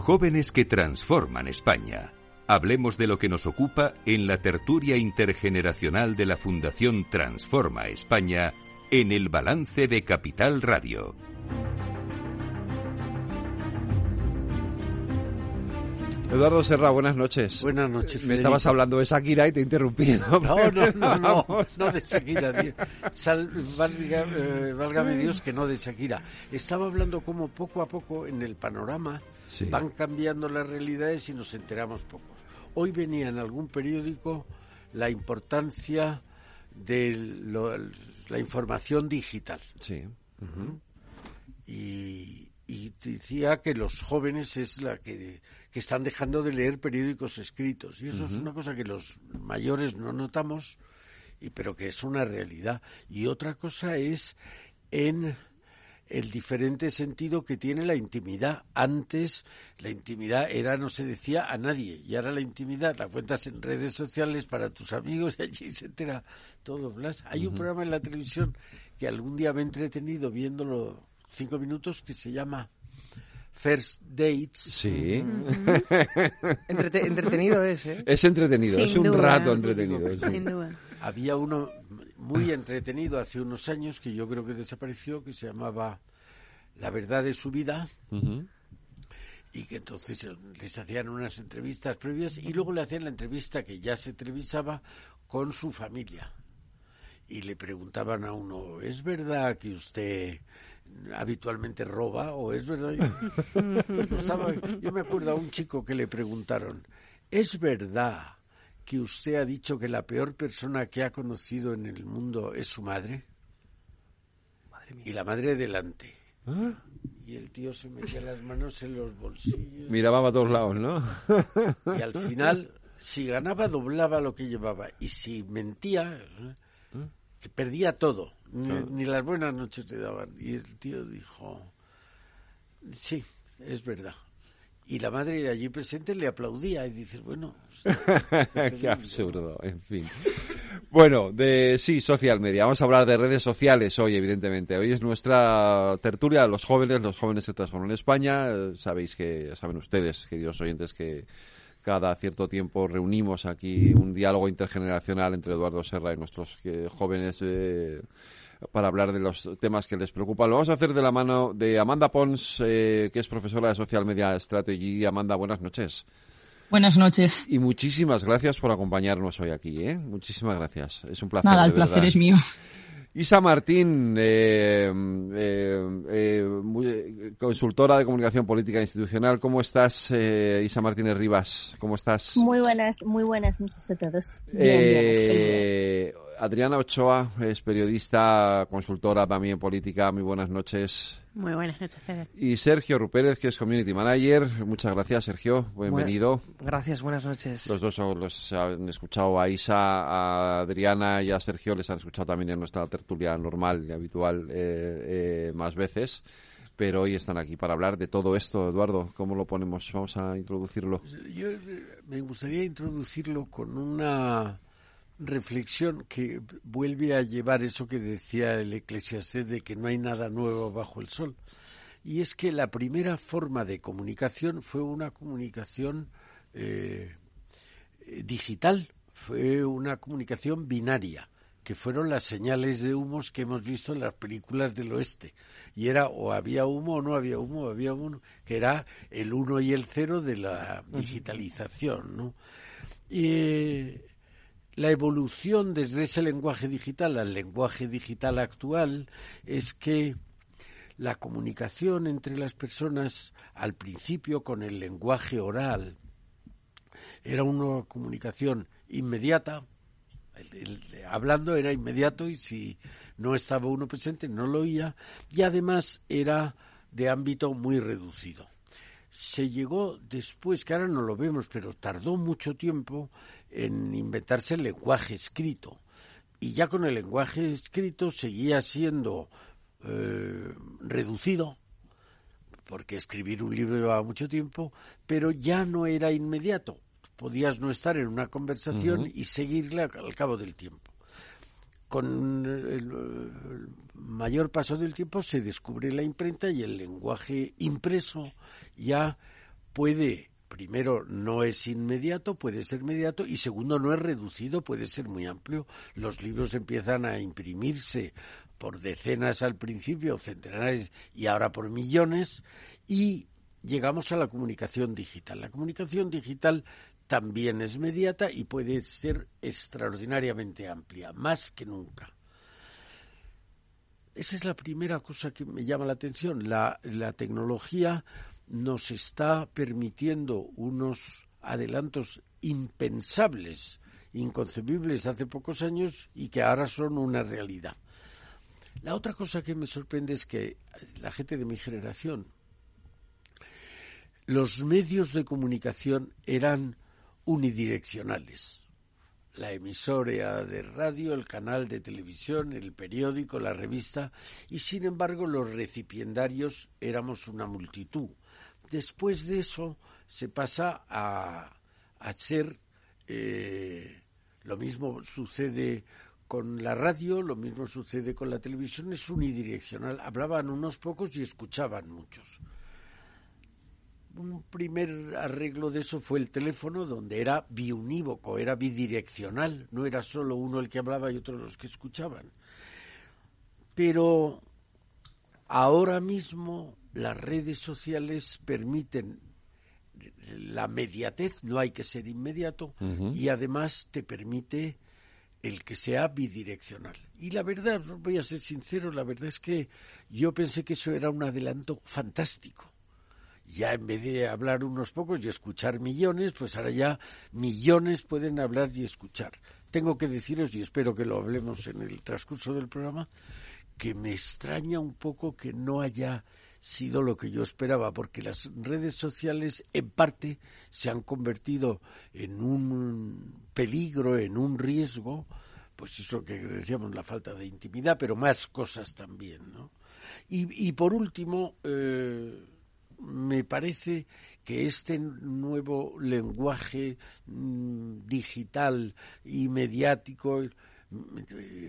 Jóvenes que transforman España. Hablemos de lo que nos ocupa en la tertulia intergeneracional de la Fundación Transforma España en el balance de Capital Radio. Eduardo Serra, buenas noches. Buenas noches. Me estabas hablando de Shakira y te he interrumpido. No, no, no, no, no de Shakira. Sal, valga, eh, válgame Dios que no de Shakira. Estaba hablando como poco a poco en el panorama Sí. van cambiando las realidades y nos enteramos pocos. Hoy venía en algún periódico la importancia de lo- la información digital. Sí. y, y decía que los jóvenes es la que, que están dejando de leer periódicos escritos y eso es una cosa que los mayores no notamos y pero que es una realidad y otra cosa es en el diferente sentido que tiene la intimidad. Antes la intimidad era no se decía a nadie y ahora la intimidad la cuentas en redes sociales para tus amigos y allí se entera todo. Blas. Hay un programa en la televisión que algún día me he entretenido viéndolo cinco minutos que se llama First Dates. Sí. Entrete- entretenido es, ¿eh? Es entretenido, Sin es un duda. rato entretenido. sí. Sin duda. Había uno muy entretenido hace unos años que yo creo que desapareció que se llamaba La verdad de su vida. Y que entonces eh, les hacían unas entrevistas previas y luego le hacían la entrevista que ya se televisaba con su familia. Y le preguntaban a uno, ¿es verdad que usted habitualmente roba o es verdad? Yo, estaba- yo me acuerdo a un chico que le preguntaron, ¿es verdad que usted ha dicho que la peor persona que ha conocido en el mundo es su madre? Y la madre delante. Ah, Y el tío se metía las manos en los bolsillos. Miraba a todos lados, ¿no? Y al final, si ganaba, doblaba lo que llevaba. Y si mentía, ¿eh? Que perdía todo. Ni, ni las buenas noches le daban. Y el tío dijo, sí, es verdad. Y la madre allí presente le aplaudía y dice, bueno, Qué absurdo, en fin. Bueno, de sí, social media. Vamos a hablar de redes sociales hoy, evidentemente. Hoy es nuestra tertulia de los jóvenes, los jóvenes se transforman en España. Eh, Sabéis que, saben ustedes, queridos oyentes, que cada cierto tiempo reunimos aquí un diálogo intergeneracional entre Eduardo Serra y nuestros eh, jóvenes eh, para hablar de los temas que les preocupan. Lo vamos a hacer de la mano de Amanda Pons, eh, que es profesora de Social Media Strategy. Amanda, buenas noches. Buenas noches. Y muchísimas gracias por acompañarnos hoy aquí, ¿eh? Muchísimas gracias. Es un placer. Nada, el placer verdad. es mío. Isa Martín, eh, eh, eh, consultora de comunicación política institucional. ¿Cómo estás, eh, Isa Martínez Rivas? ¿Cómo estás? Muy buenas, muy buenas noches a todos. Bien, bien, estoy bien. Adriana Ochoa es periodista, consultora también política. Muy buenas noches. Muy buenas noches, Fede. Y Sergio Rupérez, que es community manager. Muchas gracias, Sergio. Bienvenido. Gracias, buenas noches. Los dos son- los han escuchado a Isa, a Adriana y a Sergio, les han escuchado también en nuestra tertulia normal y habitual eh, eh, más veces, pero hoy están aquí para hablar de todo esto. Eduardo, ¿cómo lo ponemos? Vamos a introducirlo. Yo eh, me gustaría introducirlo con una reflexión que vuelve a llevar eso que decía el Eclesiastés de que no hay nada nuevo bajo el sol. Y es que la primera forma de comunicación fue una comunicación eh, eh, digital, fue una comunicación binaria, que fueron las señales de humos que hemos visto en las películas del oeste. Y era o había humo o no había humo, había humo, que era el uno y el cero de la digitalización, ¿no? Y la evolución desde ese lenguaje digital al lenguaje digital actual es que la comunicación entre las personas al principio con el lenguaje oral era una comunicación inmediata, hablando era inmediato y si no estaba uno presente no lo oía y además era de ámbito muy reducido. Se llegó después, que ahora no lo vemos, pero tardó mucho tiempo en inventarse el lenguaje escrito. Y ya con el lenguaje escrito seguía siendo eh, reducido, porque escribir un libro llevaba mucho tiempo, pero ya no era inmediato. Podías no estar en una conversación y seguirla al cabo del tiempo. Con el, el mayor paso del tiempo se descubre la imprenta y el lenguaje impreso ya puede, primero, no es inmediato, puede ser inmediato, y segundo, no es reducido, puede ser muy amplio. Los libros empiezan a imprimirse por decenas al principio, centenares y ahora por millones, y llegamos a la comunicación digital. La comunicación digital también es inmediata y puede ser extraordinariamente amplia, más que nunca. Esa es la primera cosa que me llama la atención. La, tecnología nos está permitiendo unos adelantos impensables, inconcebibles hace pocos años y que ahora son una realidad. La otra cosa que me sorprende es que la gente de mi generación, los medios de comunicación eran unidireccionales la emisora de radio, el canal de televisión, el periódico, la revista, y sin embargo los recipiendarios éramos una multitud. Después de eso se pasa a, a ser, eh, lo mismo sucede con la radio, lo mismo sucede con la televisión, es unidireccional. Hablaban unos pocos y escuchaban muchos un primer arreglo de eso fue el teléfono, donde era biunívoco, era bidireccional, no era solo uno el que hablaba y otro los que escuchaban. Pero ahora mismo las redes sociales permiten la mediatez, no hay que ser inmediato, y además te permite el que sea bidireccional. Y la verdad, voy a ser sincero, la verdad es que yo pensé que eso era un adelanto fantástico ya en vez de hablar unos pocos y escuchar millones, pues ahora ya millones pueden hablar y escuchar. Tengo que deciros, y espero que lo hablemos en el transcurso del programa, que me extraña un poco que no haya sido lo que yo esperaba, porque las redes sociales en parte se han convertido en un peligro, en un riesgo, pues eso que decíamos, la falta de intimidad, pero más cosas también, ¿no? Y, y por último, eh, me parece que este nuevo lenguaje mm, digital y mediático,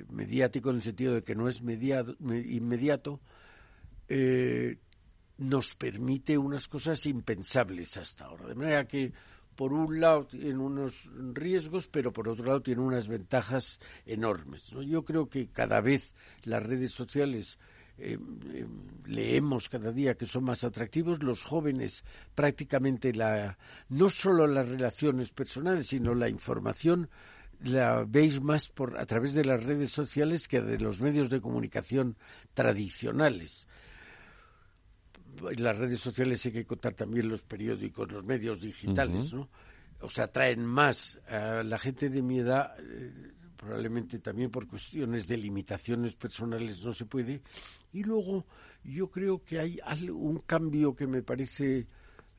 mediático en el sentido de que no es inmediato, eh, nos permite unas cosas impensables hasta ahora. De manera que, por un lado, tiene unos riesgos, pero por otro lado, tiene unas ventajas enormes. Yo creo que cada vez las redes sociales eh, eh, leemos cada día que son más atractivos, los jóvenes prácticamente la, no solo las relaciones personales, sino la información la veis más por a través de las redes sociales que de los medios de comunicación tradicionales. Las redes sociales hay que contar también los periódicos, los medios digitales, ¿no? O sea, traen más. a la gente de mi edad eh, probablemente también por cuestiones de limitaciones personales no se puede. Y luego yo creo que hay un cambio que me parece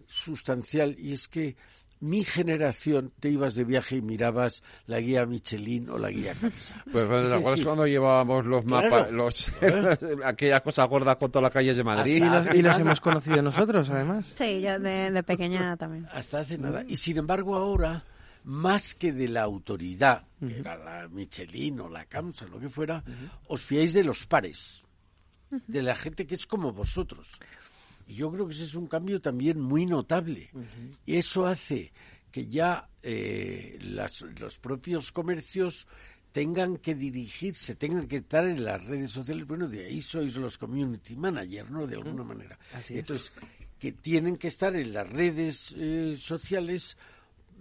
sustancial y es que mi generación te ibas de viaje y mirabas la guía Michelin o la guía Camsa. Pues bueno, cuando llevábamos los mapas, los, aquellas cosas gordas con todas las calles de Madrid. y, los, hemos conocido nosotros, además. Sí, yo de, de pequeña también. Hasta hace nada. Y sin embargo ahora más que de la autoridad, que era la Michelin o la Camsa, lo que fuera, os fiáis de los pares, de la gente que es como vosotros. Y yo creo que ese es un cambio también muy notable. Y eso hace que ya eh, los propios comercios tengan que dirigirse, tengan que estar en las redes sociales. Bueno, de ahí sois los community managers, ¿no? De alguna manera. Entonces, que tienen que estar en las redes eh, sociales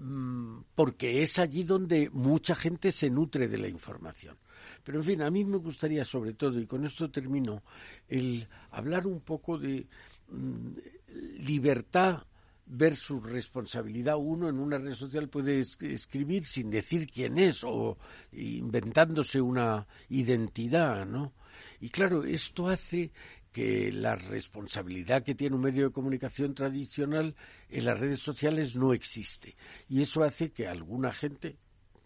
Mm, porque es allí donde mucha gente se nutre de la información. Pero en fin, a mí me gustaría sobre todo, y con esto termino, el hablar un poco de libertad versus responsabilidad. Uno en una red social puede escribir sin decir quién es o inventándose una identidad, ¿no? Y claro, esto hace que la responsabilidad que tiene un medio de comunicación tradicional en las redes sociales no existe. Y eso hace que a alguna gente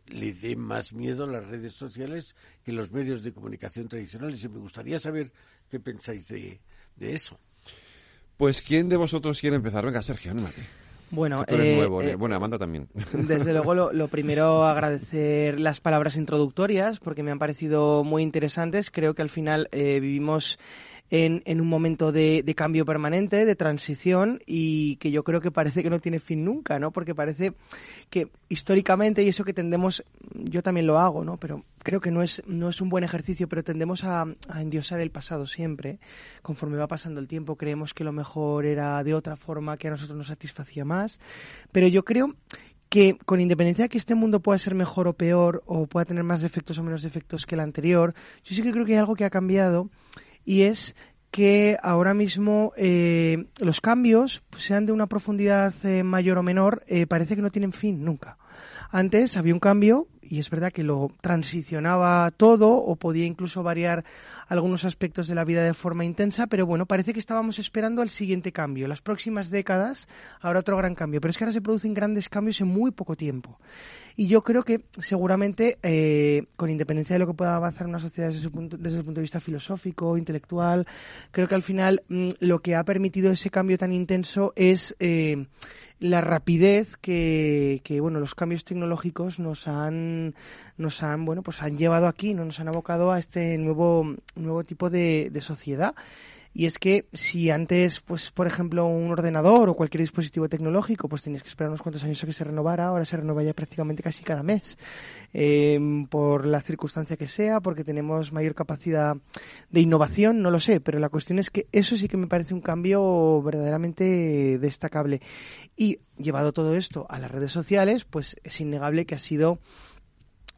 le dé más miedo a las redes sociales que los medios de comunicación tradicionales. Y me gustaría saber qué pensáis de, eso. Pues, ¿quién de vosotros quiere empezar? Venga, Sergio, anímate. Bueno, eh, nuevo, eh, bueno, Amanda también. Desde luego, lo, lo, primero, agradecer las palabras introductorias porque me han parecido muy interesantes. Creo que al final eh, vivimos en, un momento de, de, cambio permanente, de transición y que yo creo que parece que no tiene fin nunca, ¿no? Porque parece que históricamente, y eso que tendemos, yo también lo hago, ¿no? Pero creo que no es, no es un buen ejercicio, pero tendemos a, a endiosar el pasado siempre. Conforme va pasando el tiempo, creemos que lo mejor era de otra forma, que a nosotros nos satisfacía más. Pero yo creo que con independencia de que este mundo pueda ser mejor o peor, o pueda tener más defectos o menos defectos que el anterior, yo sí que creo que hay algo que ha cambiado y es que ahora mismo eh, los cambios, sean de una profundidad eh, mayor o menor, eh, parece que no tienen fin nunca. Antes había un cambio y es verdad que lo transicionaba todo o podía incluso variar algunos aspectos de la vida de forma intensa, pero bueno, parece que estábamos esperando al siguiente cambio. Las próximas décadas habrá otro gran cambio, pero es que ahora se producen grandes cambios en muy poco tiempo. Y yo creo que seguramente, eh, con independencia de lo que pueda avanzar una sociedad desde, punto, desde, el punto de vista filosófico, intelectual, creo que al final mmm, lo que ha permitido ese cambio tan intenso es eh, la rapidez que, que, bueno, los cambios tecnológicos nos han, nos han, bueno, pues han llevado aquí, ¿no? nos han abocado a este nuevo, nuevo tipo de, sociedad. Y es que si antes, pues, por ejemplo, un ordenador o cualquier dispositivo tecnológico, pues tenías que esperar unos cuantos años a que se renovara, ahora se renueva ya prácticamente casi cada mes. Eh, por la circunstancia que sea, porque tenemos mayor capacidad de innovación, no lo sé, pero la cuestión es que eso sí que me parece un cambio verdaderamente destacable. Y llevado todo esto a las redes sociales, pues es innegable que ha sido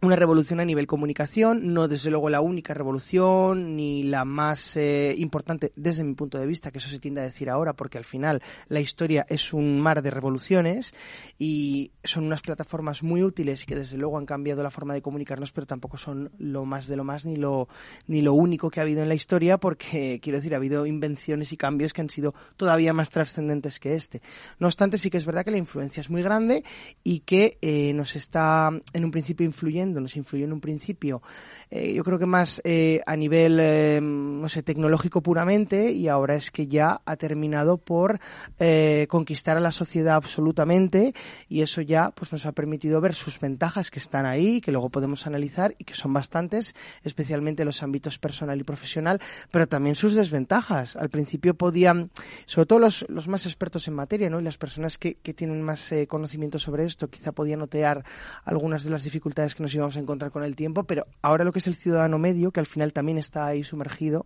una revolución a nivel comunicación, no desde luego la única revolución ni la más eh, importante desde mi punto de vista, que eso se tiende a decir ahora, porque al final la historia es un mar de revoluciones y son unas plataformas muy útiles que desde luego han cambiado la forma de comunicarnos, pero tampoco son lo más de lo más ni lo ni lo único que ha habido en la historia, porque quiero decir ha habido invenciones y cambios que han sido todavía más trascendentes que este. No obstante, sí que es verdad que la influencia es muy grande y que eh, nos está en un principio influyendo nos influyó en un principio, eh, yo creo que más eh, a nivel, eh, no sé, tecnológico puramente y ahora es que ya ha terminado por eh, conquistar a la sociedad absolutamente y eso ya pues nos ha permitido ver sus ventajas que están ahí, que luego podemos analizar y que son bastantes, especialmente en los ámbitos personal y profesional, pero también sus desventajas. Al principio podían, sobre todo los, los más expertos en materia, ¿no? Y las personas que, que tienen más conocimiento sobre esto, quizá podían notear algunas de las dificultades que nos íbamos a encontrar con el tiempo, pero ahora lo que es el ciudadano medio, que al final también está ahí sumergido,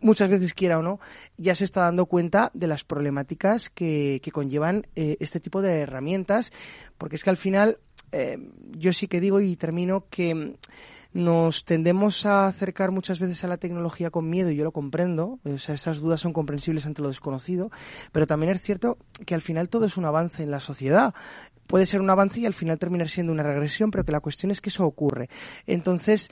muchas veces quiera o no, ya se está dando cuenta de las problemáticas que, que conllevan eh, este tipo de herramientas, porque es que al final eh, yo sí que digo y termino que nos tendemos a acercar muchas veces a la tecnología con miedo y yo lo comprendo, o sea, esas dudas son comprensibles ante lo desconocido, pero también es cierto que al final todo es un avance en la sociedad. Puede ser un avance y al final terminar siendo una regresión, pero que la cuestión es que eso ocurre. Entonces,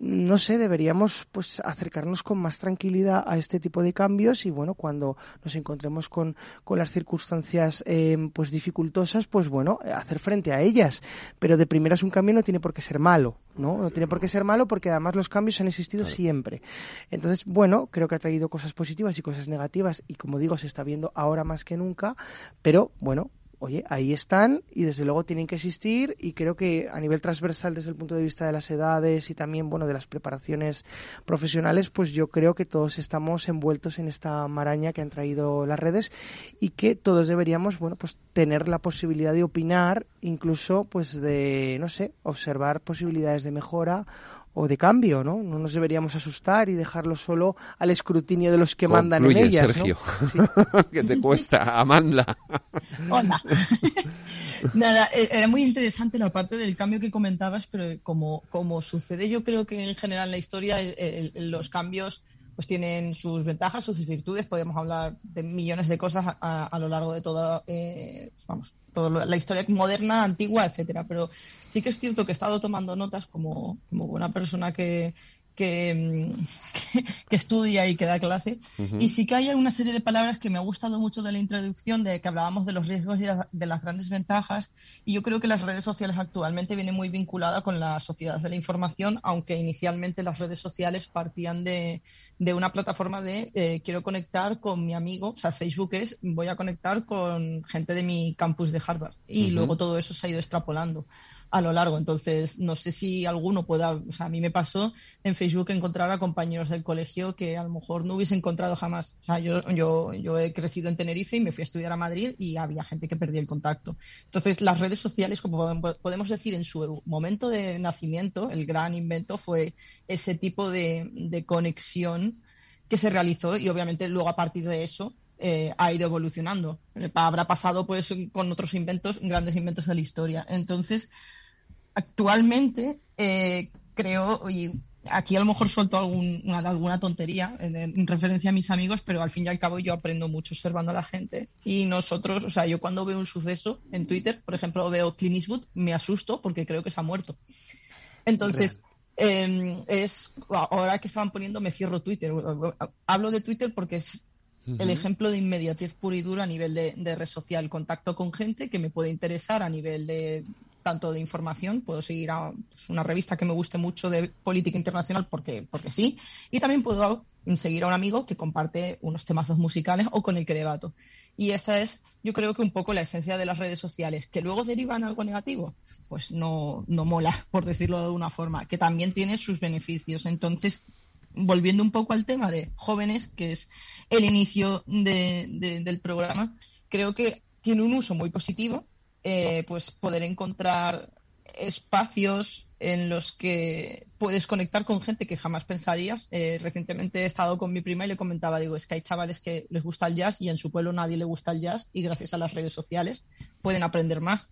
no sé, deberíamos pues acercarnos con más tranquilidad a este tipo de cambios y bueno, cuando nos encontremos con, con las circunstancias eh, pues dificultosas, pues bueno, hacer frente a ellas. Pero de primeras un cambio no tiene por qué ser malo, ¿no? No tiene por qué ser malo porque además los cambios han existido claro. siempre. Entonces, bueno, creo que ha traído cosas positivas y cosas negativas y como digo, se está viendo ahora más que nunca, pero bueno, oye, ahí están y desde luego tienen que existir y creo que a nivel transversal desde el punto de vista de las edades y también, bueno, de las preparaciones profesionales, pues yo creo que todos estamos envueltos en esta maraña que han traído las redes y que todos deberíamos, bueno, pues tener la posibilidad de opinar, incluso pues de, no sé, observar posibilidades de mejora o de cambio, ¿no? No nos deberíamos asustar y dejarlo solo al escrutinio de los que Concluye, mandan en ellas, Sergio. ¿no? Sí. que te cuesta, Amanda. Hola. Nada, e-, era muy interesante la parte del cambio que comentabas, pero como, como sucede, yo creo que en general en la historia el, el, los cambios pues tienen sus ventajas, sus virtudes. Podemos hablar de millones de cosas a, a lo largo de toda, eh, vamos, la historia moderna, antigua, etcétera. Pero sí que es cierto que he estado tomando notas como, como buena persona que, que, que, que, estudia y que da clase. Uh -huh. Y sí que hay una serie de palabras que me ha gustado mucho de la introducción, de que hablábamos de los riesgos y de las grandes ventajas. Y yo creo que las redes sociales actualmente vienen muy vinculadas con la sociedad de la información, aunque inicialmente las redes sociales partían de, de una plataforma de eh, quiero conectar con mi amigo, o sea, Facebook es voy a conectar con gente de mi campus de Harvard. Y uh -huh. luego todo eso se ha ido extrapolando. A lo largo. Entonces, no sé si alguno pueda, o sea, a mí me pasó en Facebook encontrar a compañeros del colegio que a lo mejor no hubiese encontrado jamás. O sea, yo, yo, yo he crecido en Tenerife y me fui a estudiar a Madrid y había gente que perdía el contacto. Entonces, las redes sociales, como podemos decir, en su momento de nacimiento, el gran invento fue ese tipo de, de conexión que se realizó y obviamente luego a partir de eso eh, ha ido evolucionando. Habrá pasado pues con otros inventos, grandes inventos de la historia. Entonces, actualmente eh, creo, y aquí a lo mejor suelto alguna tontería en, referencia a mis amigos, pero al fin y al cabo yo aprendo mucho observando a la gente. Y nosotros, o sea, yo cuando veo un suceso en Twitter, por ejemplo, veo Clint Eastwood, me asusto porque creo que se ha muerto. Entonces, em, es ahora que estaban poniendo, me cierro Twitter. Hablo de Twitter porque es el ejemplo de inmediatez pura y dura a nivel de, de, red social, contacto con gente que me puede interesar a nivel de tanto de información, puedo seguir a pues, una revista que me guste mucho de política internacional porque, porque sí, y también puedo seguir a un amigo que comparte unos temazos musicales o con el que debato. Y esa es, yo creo que un poco la esencia de las redes sociales, que luego derivan algo negativo, pues no, no mola, por decirlo de alguna forma, que también tiene sus beneficios. Entonces, volviendo un poco al tema de jóvenes, que es el inicio del programa, creo que tiene un uso muy positivo, eh, pues poder encontrar espacios en los que puedes conectar con gente que jamás pensarías. Eh, recientemente he estado con mi prima y le comentaba, digo, es que hay chavales que les gusta el jazz y en su pueblo nadie le gusta el jazz y gracias a las redes sociales pueden aprender más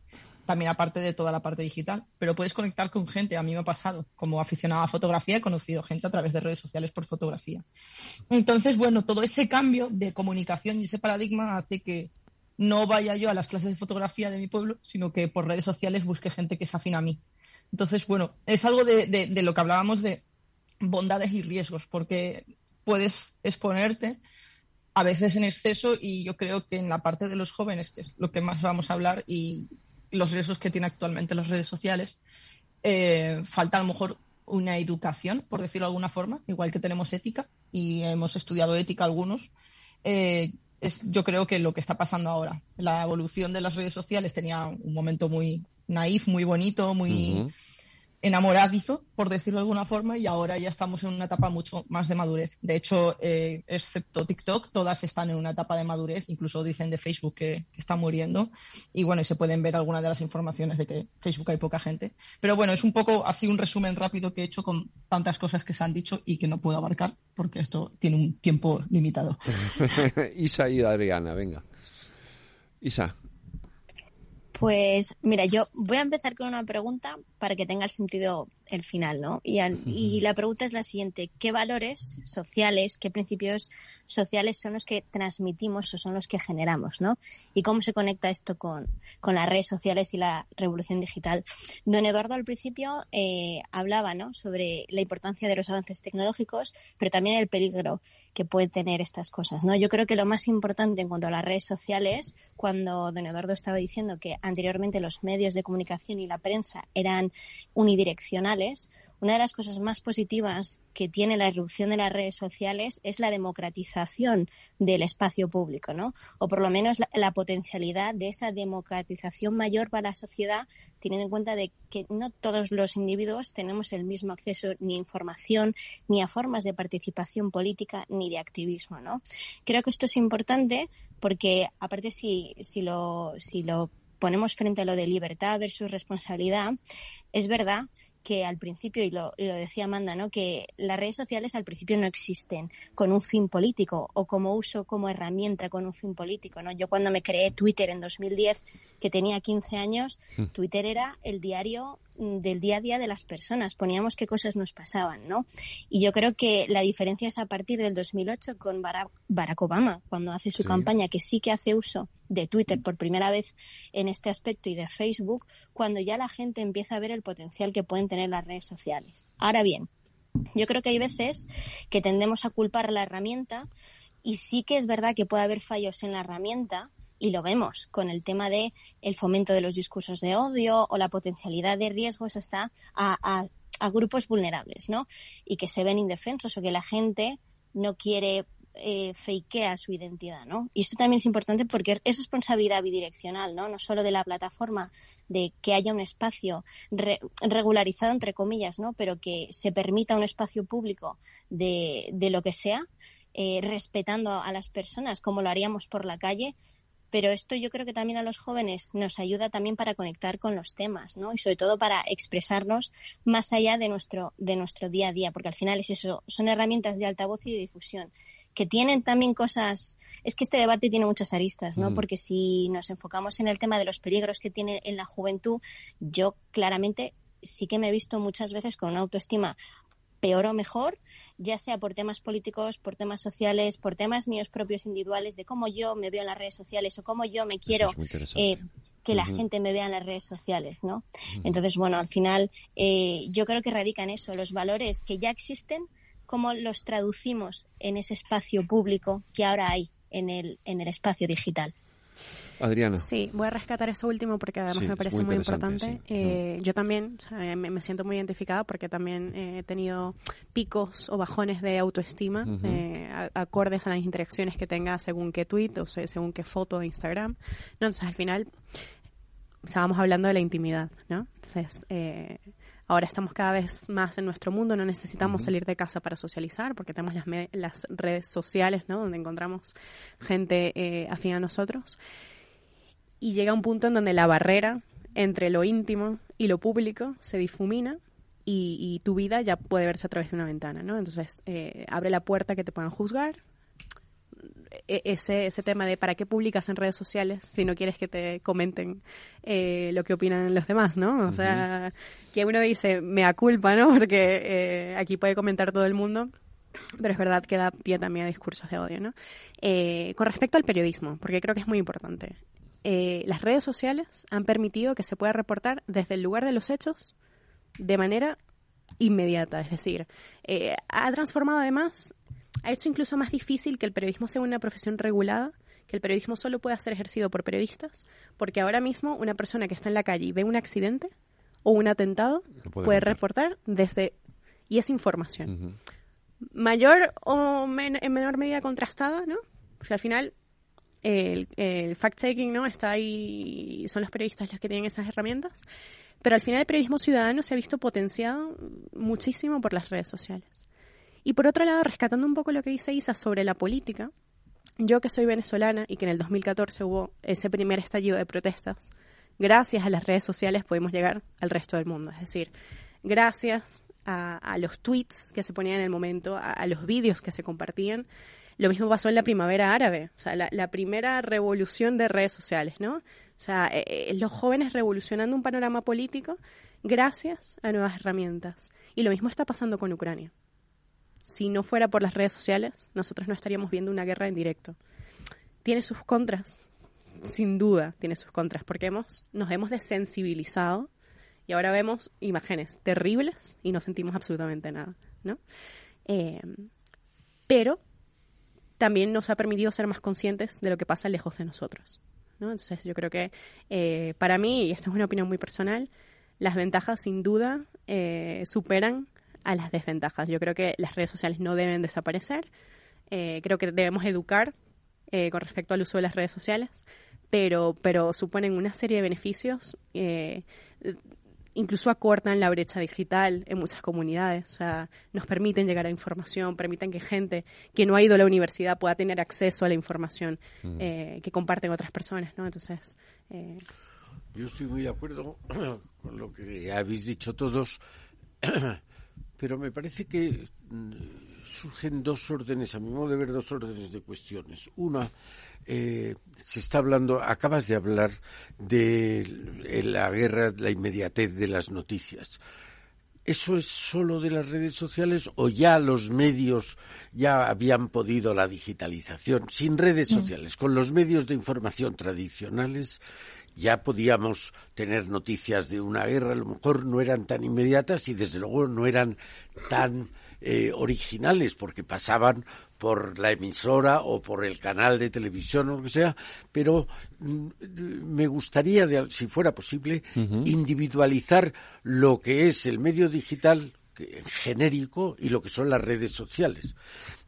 también aparte de toda la parte digital, pero puedes conectar con gente, a mí me ha pasado, como aficionada a fotografía he conocido gente a través de redes sociales por fotografía. Entonces, bueno, todo ese cambio de comunicación y ese paradigma hace que no vaya yo a las clases de fotografía de mi pueblo, sino que por redes sociales busque gente que se afina a mí. Entonces, bueno, es algo de, lo que hablábamos de bondades y riesgos, porque puedes exponerte a veces en exceso y yo creo que en la parte de los jóvenes, que es lo que más vamos a hablar y los riesgos que tiene actualmente las redes sociales, eh, falta a lo mejor una educación, por decirlo de alguna forma, igual que tenemos ética y hemos estudiado ética algunos. Eh, es, yo creo que lo que está pasando ahora, la evolución de las redes sociales tenía un momento muy naif, muy bonito, muy enamoradizo, por decirlo de alguna forma, y ahora ya estamos en una etapa mucho más de madurez. De hecho, eh, excepto TikTok, todas están en una etapa de madurez, incluso dicen de Facebook que, está muriendo, y bueno, y se pueden ver algunas de las informaciones de que Facebook hay poca gente. Pero bueno, es un poco así un resumen rápido que he hecho con tantas cosas que se han dicho y que no puedo abarcar, porque esto tiene un tiempo limitado. Isa y Adriana, venga. Isa, pues mira, yo voy a empezar con una pregunta para que tenga el sentido el final, ¿no? Y, y, la pregunta es la siguiente, ¿qué valores sociales, qué principios sociales son los que transmitimos o son los que generamos, ¿no? Y cómo se conecta esto con, con las redes sociales y la revolución digital. Don Eduardo al principio eh, hablaba, ¿no? Sobre la importancia de los avances tecnológicos, pero también el peligro que pueden tener estas cosas, ¿no? Yo creo que lo más importante en cuanto a las redes sociales, cuando don Eduardo estaba diciendo que anteriormente los medios de comunicación y la prensa eran unidireccionales, una de las cosas más positivas que tiene la irrupción de las redes sociales es la democratización del espacio público, ¿no? O por lo menos la, potencialidad de esa democratización mayor para la sociedad, teniendo en cuenta de que no todos los individuos tenemos el mismo acceso ni a información, ni a formas de participación política, ni de activismo. Creo que esto es importante porque, aparte, si, lo, si lo ponemos frente a lo de libertad versus responsabilidad, es verdad al principio, y lo, lo, decía Amanda, ¿no? que las redes sociales al principio no existen con un fin político o como uso como herramienta con un fin político. ¿no? Yo cuando me creé Twitter en 2010, que tenía 15 años, hmm. Twitter era el diario del día a día de las personas, poníamos qué cosas nos pasaban, ¿no? Y yo creo que la diferencia es a partir del 2008 con Barack Obama, cuando hace su campaña, que sí que hace uso de Twitter por primera vez en este aspecto y de Facebook, cuando ya la gente empieza a ver el potencial que pueden tener las redes sociales. Ahora bien, yo creo que hay veces que tendemos a culpar la herramienta y sí que es verdad que puede haber fallos en la herramienta y lo vemos con el tema de el fomento de los discursos de odio o la potencialidad de riesgos hasta a, grupos vulnerables, ¿no? Y que se ven indefensos o que la gente no quiere eh, fakea su identidad, ¿no? Y esto también es importante porque es responsabilidad bidireccional, ¿no? No solo de la plataforma, de que haya un espacio regularizado, entre comillas, ¿no? Pero que se permita un espacio público de, de lo que sea, eh, respetando a las personas como lo haríamos por la calle, pero esto yo creo que también a los jóvenes nos ayuda también para conectar con los temas, ¿no? Y sobre todo para expresarnos más allá de nuestro, de nuestro día a día, porque al final es eso, son herramientas de altavoz y de difusión que tienen también cosas. Es que este debate tiene muchas aristas, ¿no? Mm. Porque si nos enfocamos en el tema de los peligros que tiene en la juventud, yo claramente sí que me he visto muchas veces con una autoestima peor o mejor, ya sea por temas políticos, por temas sociales, por temas míos propios individuales, de cómo yo me veo en las redes sociales o cómo yo me quiero eh, que la gente me vea en las redes sociales, ¿no? Entonces, bueno, al final eh, yo creo que radica en eso, los valores que ya existen cómo los traducimos en ese espacio público que ahora hay en el, en el espacio digital. Adriana. Sí, voy a rescatar eso último porque además me parece muy, importante. Eh, yo también me, siento muy identificada porque también he tenido picos o bajones de autoestima eh, acordes a las interacciones que tenga según qué tweet o según qué foto de Instagram. No, entonces al final estábamos hablando de la intimidad, ¿no? Entonces, eh, Ahora estamos cada vez más en nuestro mundo, no necesitamos salir de casa para socializar porque tenemos las, las redes sociales, ¿no? Donde encontramos gente eh, afín a nosotros. Y llega un punto en donde la barrera entre lo íntimo y lo público se difumina y, tu vida ya puede verse a través de una ventana, ¿no? Entonces, eh, abre la puerta que te puedan juzgar, e, ese, ese tema de para qué publicas en redes sociales si no quieres que te comenten eh, lo que opinan los demás, ¿no? O sea, que uno dice, me da culpa, ¿no? Porque eh, aquí puede comentar todo el mundo. Pero es verdad que da pie también a discursos de odio, ¿no? Eh, con respecto al periodismo, porque creo que es muy importante. Las redes sociales han permitido que se pueda reportar desde el lugar de los hechos de manera inmediata. Es decir, ha transformado además ha hecho incluso más difícil que el periodismo sea una profesión regulada, que el periodismo solo pueda ser ejercido por periodistas, porque ahora mismo una persona que está en la calle y ve un accidente o un atentado puede, reportar desde... y es información. Mayor o en menor medida contrastada, ¿no? Porque al final el, fact-checking, ¿no? Está ahí, son los periodistas los que tienen esas herramientas. Pero al final el periodismo ciudadano se ha visto potenciado muchísimo por las redes sociales. Y por otro lado, rescatando un poco lo que dice Isa sobre la política, yo que soy venezolana y que en el 2014 hubo ese primer estallido de protestas, gracias a las redes sociales podemos llegar al resto del mundo. Es decir, gracias a, los tweets que se ponían en el momento, a, los vídeos que se compartían. Lo mismo pasó en la primavera árabe, o sea, la, primera revolución de redes sociales, ¿no? O sea, eh, eh, los jóvenes revolucionando un panorama político gracias a nuevas herramientas. Y lo mismo está pasando con Ucrania si no fuera por las redes sociales, nosotros no estaríamos viendo una guerra en directo. Tiene sus contras, sin duda tiene sus contras, porque hemos, nos hemos desensibilizado y ahora vemos imágenes terribles y no sentimos absolutamente nada, ¿no? Eh, pero también nos ha permitido ser más conscientes de lo que pasa lejos de nosotros. ¿no? Entonces yo creo que eh, para mí, y esta es una opinión muy personal, las ventajas sin duda eh, superan a las desventajas. Yo creo que las redes sociales no deben desaparecer. Eh, creo que debemos educar con respecto al uso de las redes sociales, pero, pero suponen una serie de beneficios. Eh, incluso acortan la brecha digital en muchas comunidades, o sea, nos permiten llegar a información, permiten que gente que no ha ido a la universidad pueda tener acceso a la información que comparten otras personas, ¿no? Entonces... Yo estoy muy de acuerdo con lo que habéis dicho todos. pero me parece que mm, surgen dos órdenes, a mi modo de ver, dos órdenes de cuestiones. Una, eh, se está hablando, acabas de hablar de la guerra, la inmediatez de las noticias. ¿Eso es solo de las redes sociales o ya los medios ya habían podido la digitalización sin redes sociales, con los medios de información tradicionales ya podíamos tener noticias de una guerra, a lo mejor no eran tan inmediatas y desde luego no eran tan eh, originales porque pasaban por la emisora o por el canal de televisión o lo que sea, pero mm, me gustaría, si fuera posible, individualizar lo que es el medio digital genérico y lo que son las redes sociales.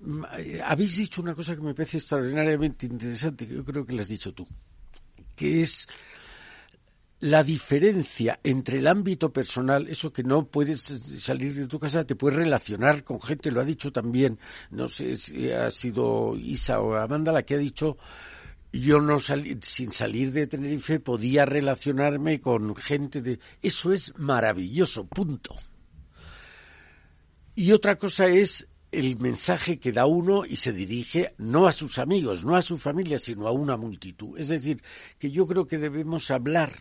Mm, eh, habéis dicho una cosa que me parece extraordinariamente interesante, que yo creo que la has dicho tú, que es la diferencia entre el ámbito personal, eso que no puedes salir de tu casa, te puedes relacionar con gente, lo ha dicho también, no sé si ha sido Isa o Amanda la que ha dicho, yo no salí, sin salir de Tenerife podía relacionarme con gente de, eso es maravilloso, punto. Y otra cosa es el mensaje que da uno y se dirige no a sus amigos, no a su familia, sino a una multitud. Es decir, que yo creo que debemos hablar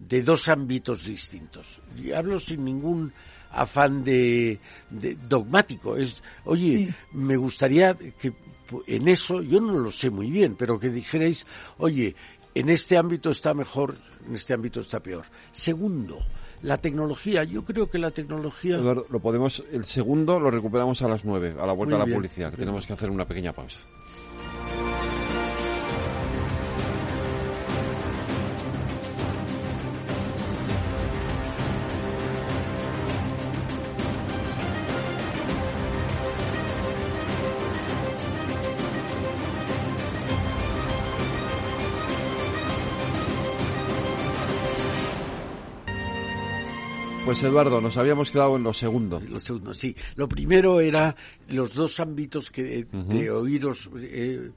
de dos ámbitos distintos. Y hablo sin ningún afán de, dogmático. Es, oye, me gustaría que en eso, yo no lo sé muy bien, pero que dijerais, oye, en este ámbito está mejor, en este ámbito está peor. Segundo, la tecnología, yo creo que la tecnología... lo podemos, el segundo lo recuperamos a las nueve, a la vuelta a la policía, que tenemos que hacer una pequeña pausa. Pues Eduardo, nos habíamos quedado en lo segundo. Lo segundo, sí. Lo primero era los dos ámbitos que de oíros eh,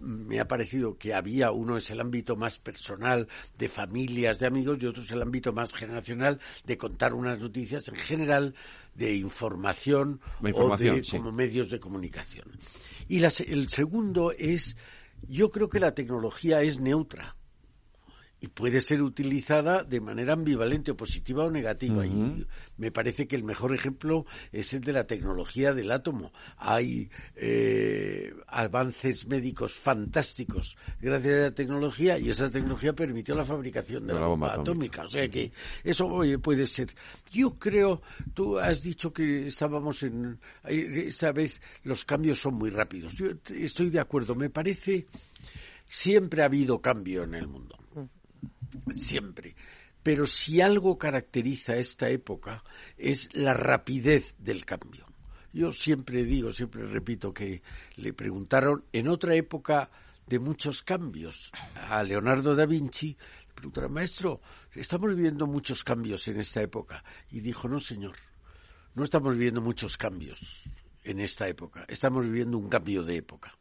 me ha parecido que había. Uno es el ámbito más personal de familias, de amigos, y otro es el ámbito más generacional de contar unas noticias en general de información, o de como medios de comunicación. Y el segundo es, yo creo que la tecnología es neutra y puede ser utilizada de manera ambivalente o positiva o negativa. Y me parece que el mejor ejemplo es el de la tecnología del átomo. Hay eh, avances médicos fantásticos gracias a la tecnología y esa tecnología permitió la fabricación de, la, bomba, atómica. O sea que eso oye, puede ser. Yo creo, tú has dicho que estábamos en. Esta vez los cambios son muy rápidos. Yo estoy de acuerdo. Me parece. Siempre ha habido cambio en el mundo siempre. Pero si algo caracteriza esta época es la rapidez del cambio. Yo siempre digo, siempre repito que le preguntaron en otra época de muchos cambios a Leonardo da Vinci, le preguntaron, maestro, estamos viviendo muchos cambios en esta época. Y dijo, no, señor, no estamos viviendo muchos cambios en esta época, estamos viviendo un cambio de época.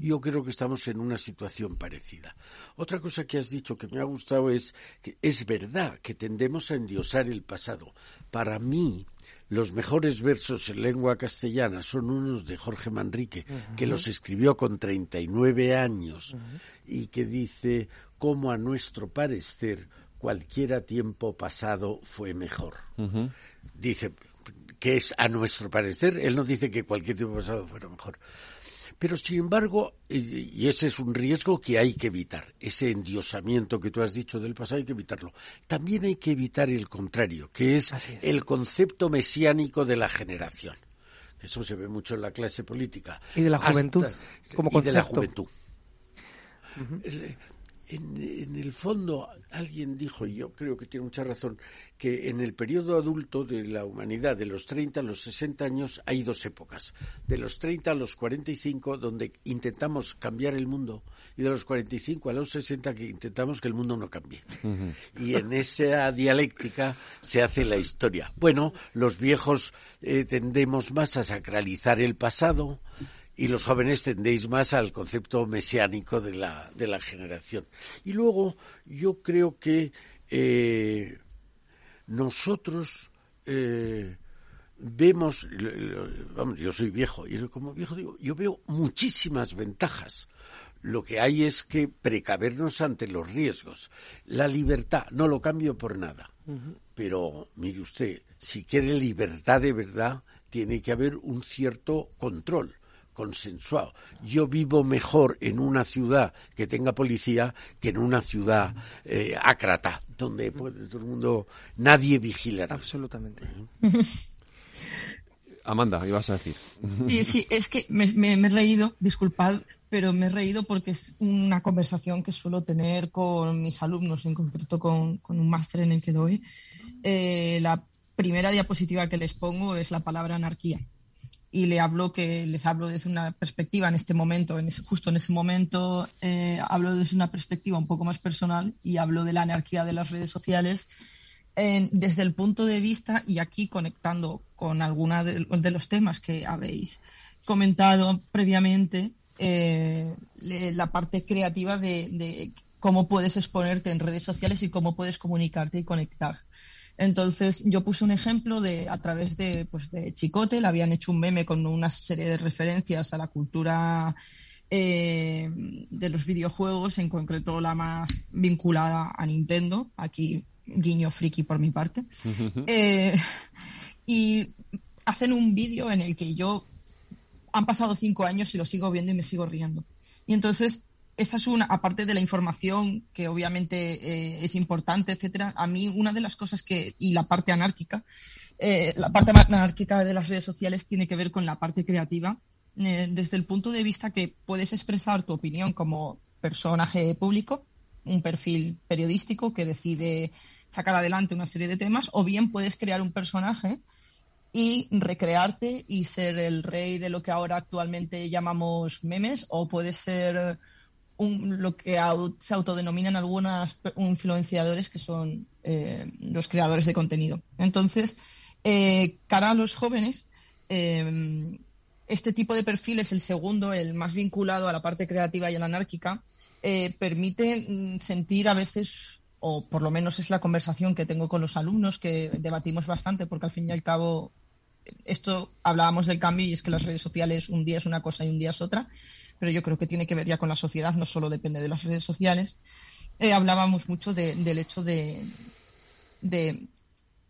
Yo creo que estamos en una situación parecida. Otra cosa que has dicho que me ha gustado es que es verdad que tendemos a endiosar el pasado. Para mí, los mejores versos en lengua castellana son unos de Jorge Manrique, que los escribió con 39 años y que dice, como a nuestro parecer, cualquiera tiempo pasado fue mejor. Dice que es a nuestro parecer, él no dice que cualquier tiempo pasado fuera mejor. Pero, sin embargo, y ese es un riesgo que hay que evitar, ese endiosamiento que tú has dicho del pasado hay que evitarlo. También hay que evitar el contrario, que es, el concepto mesiánico de la generación. Eso se ve mucho en la clase política. Y de la juventud, como concepto. Y de la juventud. En, el fondo, alguien dijo, y yo creo que tiene mucha razón, que en el periodo adulto de la humanidad, de los 30 a los 60 años, hay dos épocas. De los 30 a los 45, donde intentamos cambiar el mundo, y de los 45 a los 60, que intentamos que el mundo no cambie. Y en esa dialéctica se hace la historia. Bueno, los viejos eh, tendemos más a sacralizar el pasado, y los jóvenes tendéis más al concepto mesiánico de la, de la generación. Y luego yo creo que eh, nosotros eh, vemos, vamos, yo soy viejo, y como viejo digo, yo veo muchísimas ventajas. Lo que hay es que precavernos ante los riesgos. La libertad, no lo cambio por nada. Pero, mire usted, si quiere libertad de verdad, tiene que haber un cierto control consensuado. Yo vivo mejor en una ciudad que tenga policía que en una ciudad eh, ácrata, donde todo el mundo, nadie vigila. Absolutamente. Amanda, ibas a decir. Sí, sí, es que me, he reído, disculpad, pero me he reído porque es una conversación que suelo tener con mis alumnos, en concreto con, un máster en el que doy. Eh, la primera diapositiva que les pongo es la palabra anarquía. Y le hablo que les hablo desde una perspectiva en este momento, en justo en ese momento, eh, hablo desde una perspectiva un poco más personal y hablo de la anarquía de las redes sociales desde el punto de vista, y aquí conectando con alguna de, los temas que habéis comentado previamente, eh, la parte creativa de, cómo puedes exponerte en redes sociales y cómo puedes comunicarte y conectar. Entonces, yo puse un ejemplo de a través de, pues, de Chicote, le habían hecho un meme con una serie de referencias a la cultura eh, de los videojuegos, en concreto la más vinculada a Nintendo. Aquí, guiño friki por mi parte. Eh, y hacen un vídeo en el que yo han pasado cinco años y lo sigo viendo y me sigo riendo. Y entonces esa es una, aparte de la información que obviamente eh, es importante, etcétera, a mí una de las cosas que, y la parte anárquica, eh, la parte anárquica de las redes sociales tiene que ver con la parte creativa, eh, desde el punto de vista que puedes expresar tu opinión como personaje público, un perfil periodístico que decide sacar adelante una serie de temas, o bien puedes crear un personaje y recrearte y ser el rey de lo que ahora actualmente llamamos memes, o puedes ser lo que se autodenominan algunos influenciadores que son eh, los creadores de contenido. Entonces, eh, cara a los jóvenes, eh, este tipo de perfil es el segundo, el más vinculado a la parte creativa y a la anárquica, permite mm, sentir a veces, o por lo menos es la conversación que tengo con los alumnos, que debatimos bastante, porque al fin y al cabo esto hablábamos del cambio y es que las redes sociales un día es una cosa y un día es otra pero yo creo que tiene que ver ya con la sociedad, no solo depende de las redes sociales. Eh, hablábamos mucho del hecho de, de,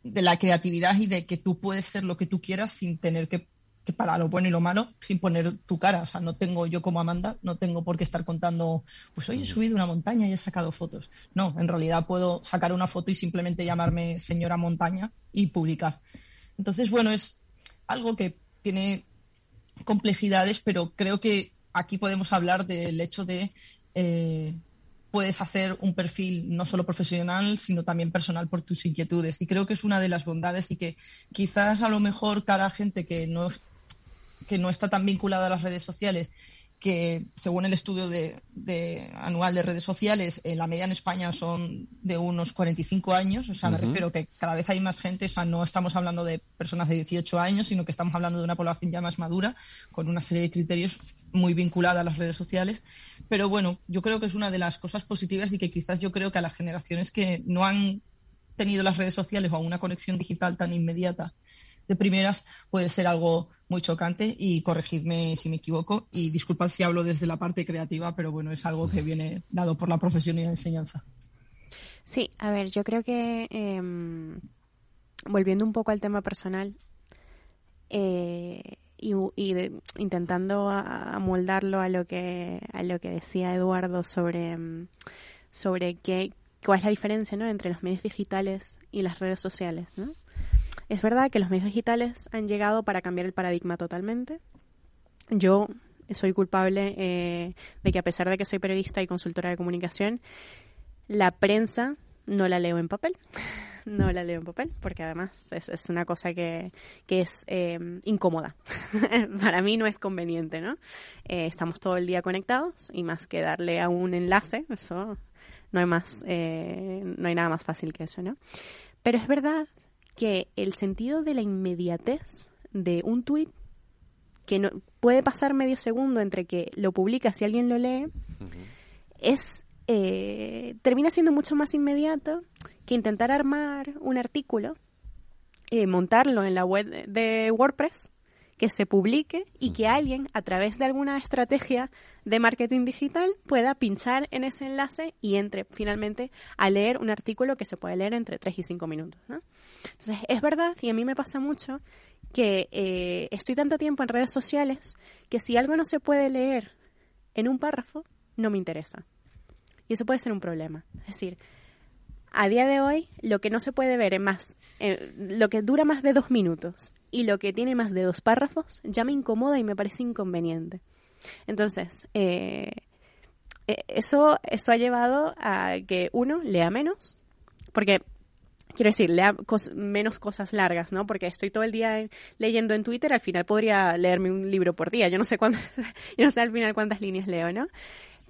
la creatividad y de que tú puedes ser lo que tú quieras sin tener que, que, para lo bueno y lo malo, sin poner tu cara. O sea, no tengo yo como Amanda, no tengo por qué estar contando, pues hoy he subido una montaña y he sacado fotos. No, en realidad puedo sacar una foto y simplemente llamarme señora montaña y publicar. Entonces, bueno, es algo que tiene complejidades, pero creo que aquí podemos hablar del hecho de eh, puedes hacer un perfil no solo profesional, sino también personal por tus inquietudes. Y creo que es una de las bondades y que quizás a lo mejor cara gente que no, que no está tan vinculada a las redes sociales que según el estudio de, anual de redes sociales, eh, la media en España son de unos 45 años, o sea, me refiero que cada vez hay más gente, o sea, no estamos hablando de personas de 18 años, sino que estamos hablando de una población ya más madura, con una serie de criterios muy vinculada a las redes sociales. Pero bueno, yo creo que es una de las cosas positivas y que quizás yo creo que a las generaciones que no han tenido las redes sociales o una conexión digital tan inmediata de primeras puede ser algo muy chocante y corregidme si me equivoco y disculpad si hablo desde la parte creativa, pero bueno, es algo que viene dado por la profesión y la enseñanza. Sí, a ver, yo creo que em, volviendo un poco al tema personal eh, y, intentando amoldarlo a lo que a lo que decía Eduardo sobre em, sobre qué cuál es la diferencia ¿no? entre los medios digitales y las redes sociales, ¿no? Es verdad que los medios digitales han llegado para cambiar el paradigma totalmente. Yo soy culpable eh, de que a pesar de que soy periodista y consultora de comunicación, la prensa no la leo en papel. no la leo en papel porque además es, una cosa que, es em, incómoda. Para mí no es conveniente, ¿no? Eh, estamos todo el día conectados y más que darle a un enlace, eso no hay más, eh, no hay nada más fácil que eso, ¿no? Pero es verdad que el sentido de la inmediatez de un tuit que no, puede pasar medio segundo entre que lo publicas y alguien lo lee, es eh, termina siendo mucho más inmediato que intentar armar un artículo, eh, montarlo en la web de WordPress que se publique y que alguien, a través de alguna estrategia de marketing digital, pueda pinchar en ese enlace y entre finalmente a leer un artículo que se puede leer entre 3 y 5 minutos. Entonces, es verdad, y a mí me pasa mucho, que eh, estoy tanto tiempo en redes sociales que si algo no se puede leer en un párrafo, no me interesa. Y eso puede ser un problema. Es decir, a día de hoy, lo que no se puede ver en más, eh, lo que dura más de dos minutos y lo que tiene más de dos párrafos, ya me incomoda y me parece inconveniente. Entonces, eh, eh, eso, eso ha llevado a que uno lea menos, porque quiero decir, lea menos cosas largas, ¿no? Porque estoy todo el día leyendo en Twitter, al final podría leerme un libro por día. Yo no sé cuántas, yo no sé al final cuántas líneas leo, ¿no?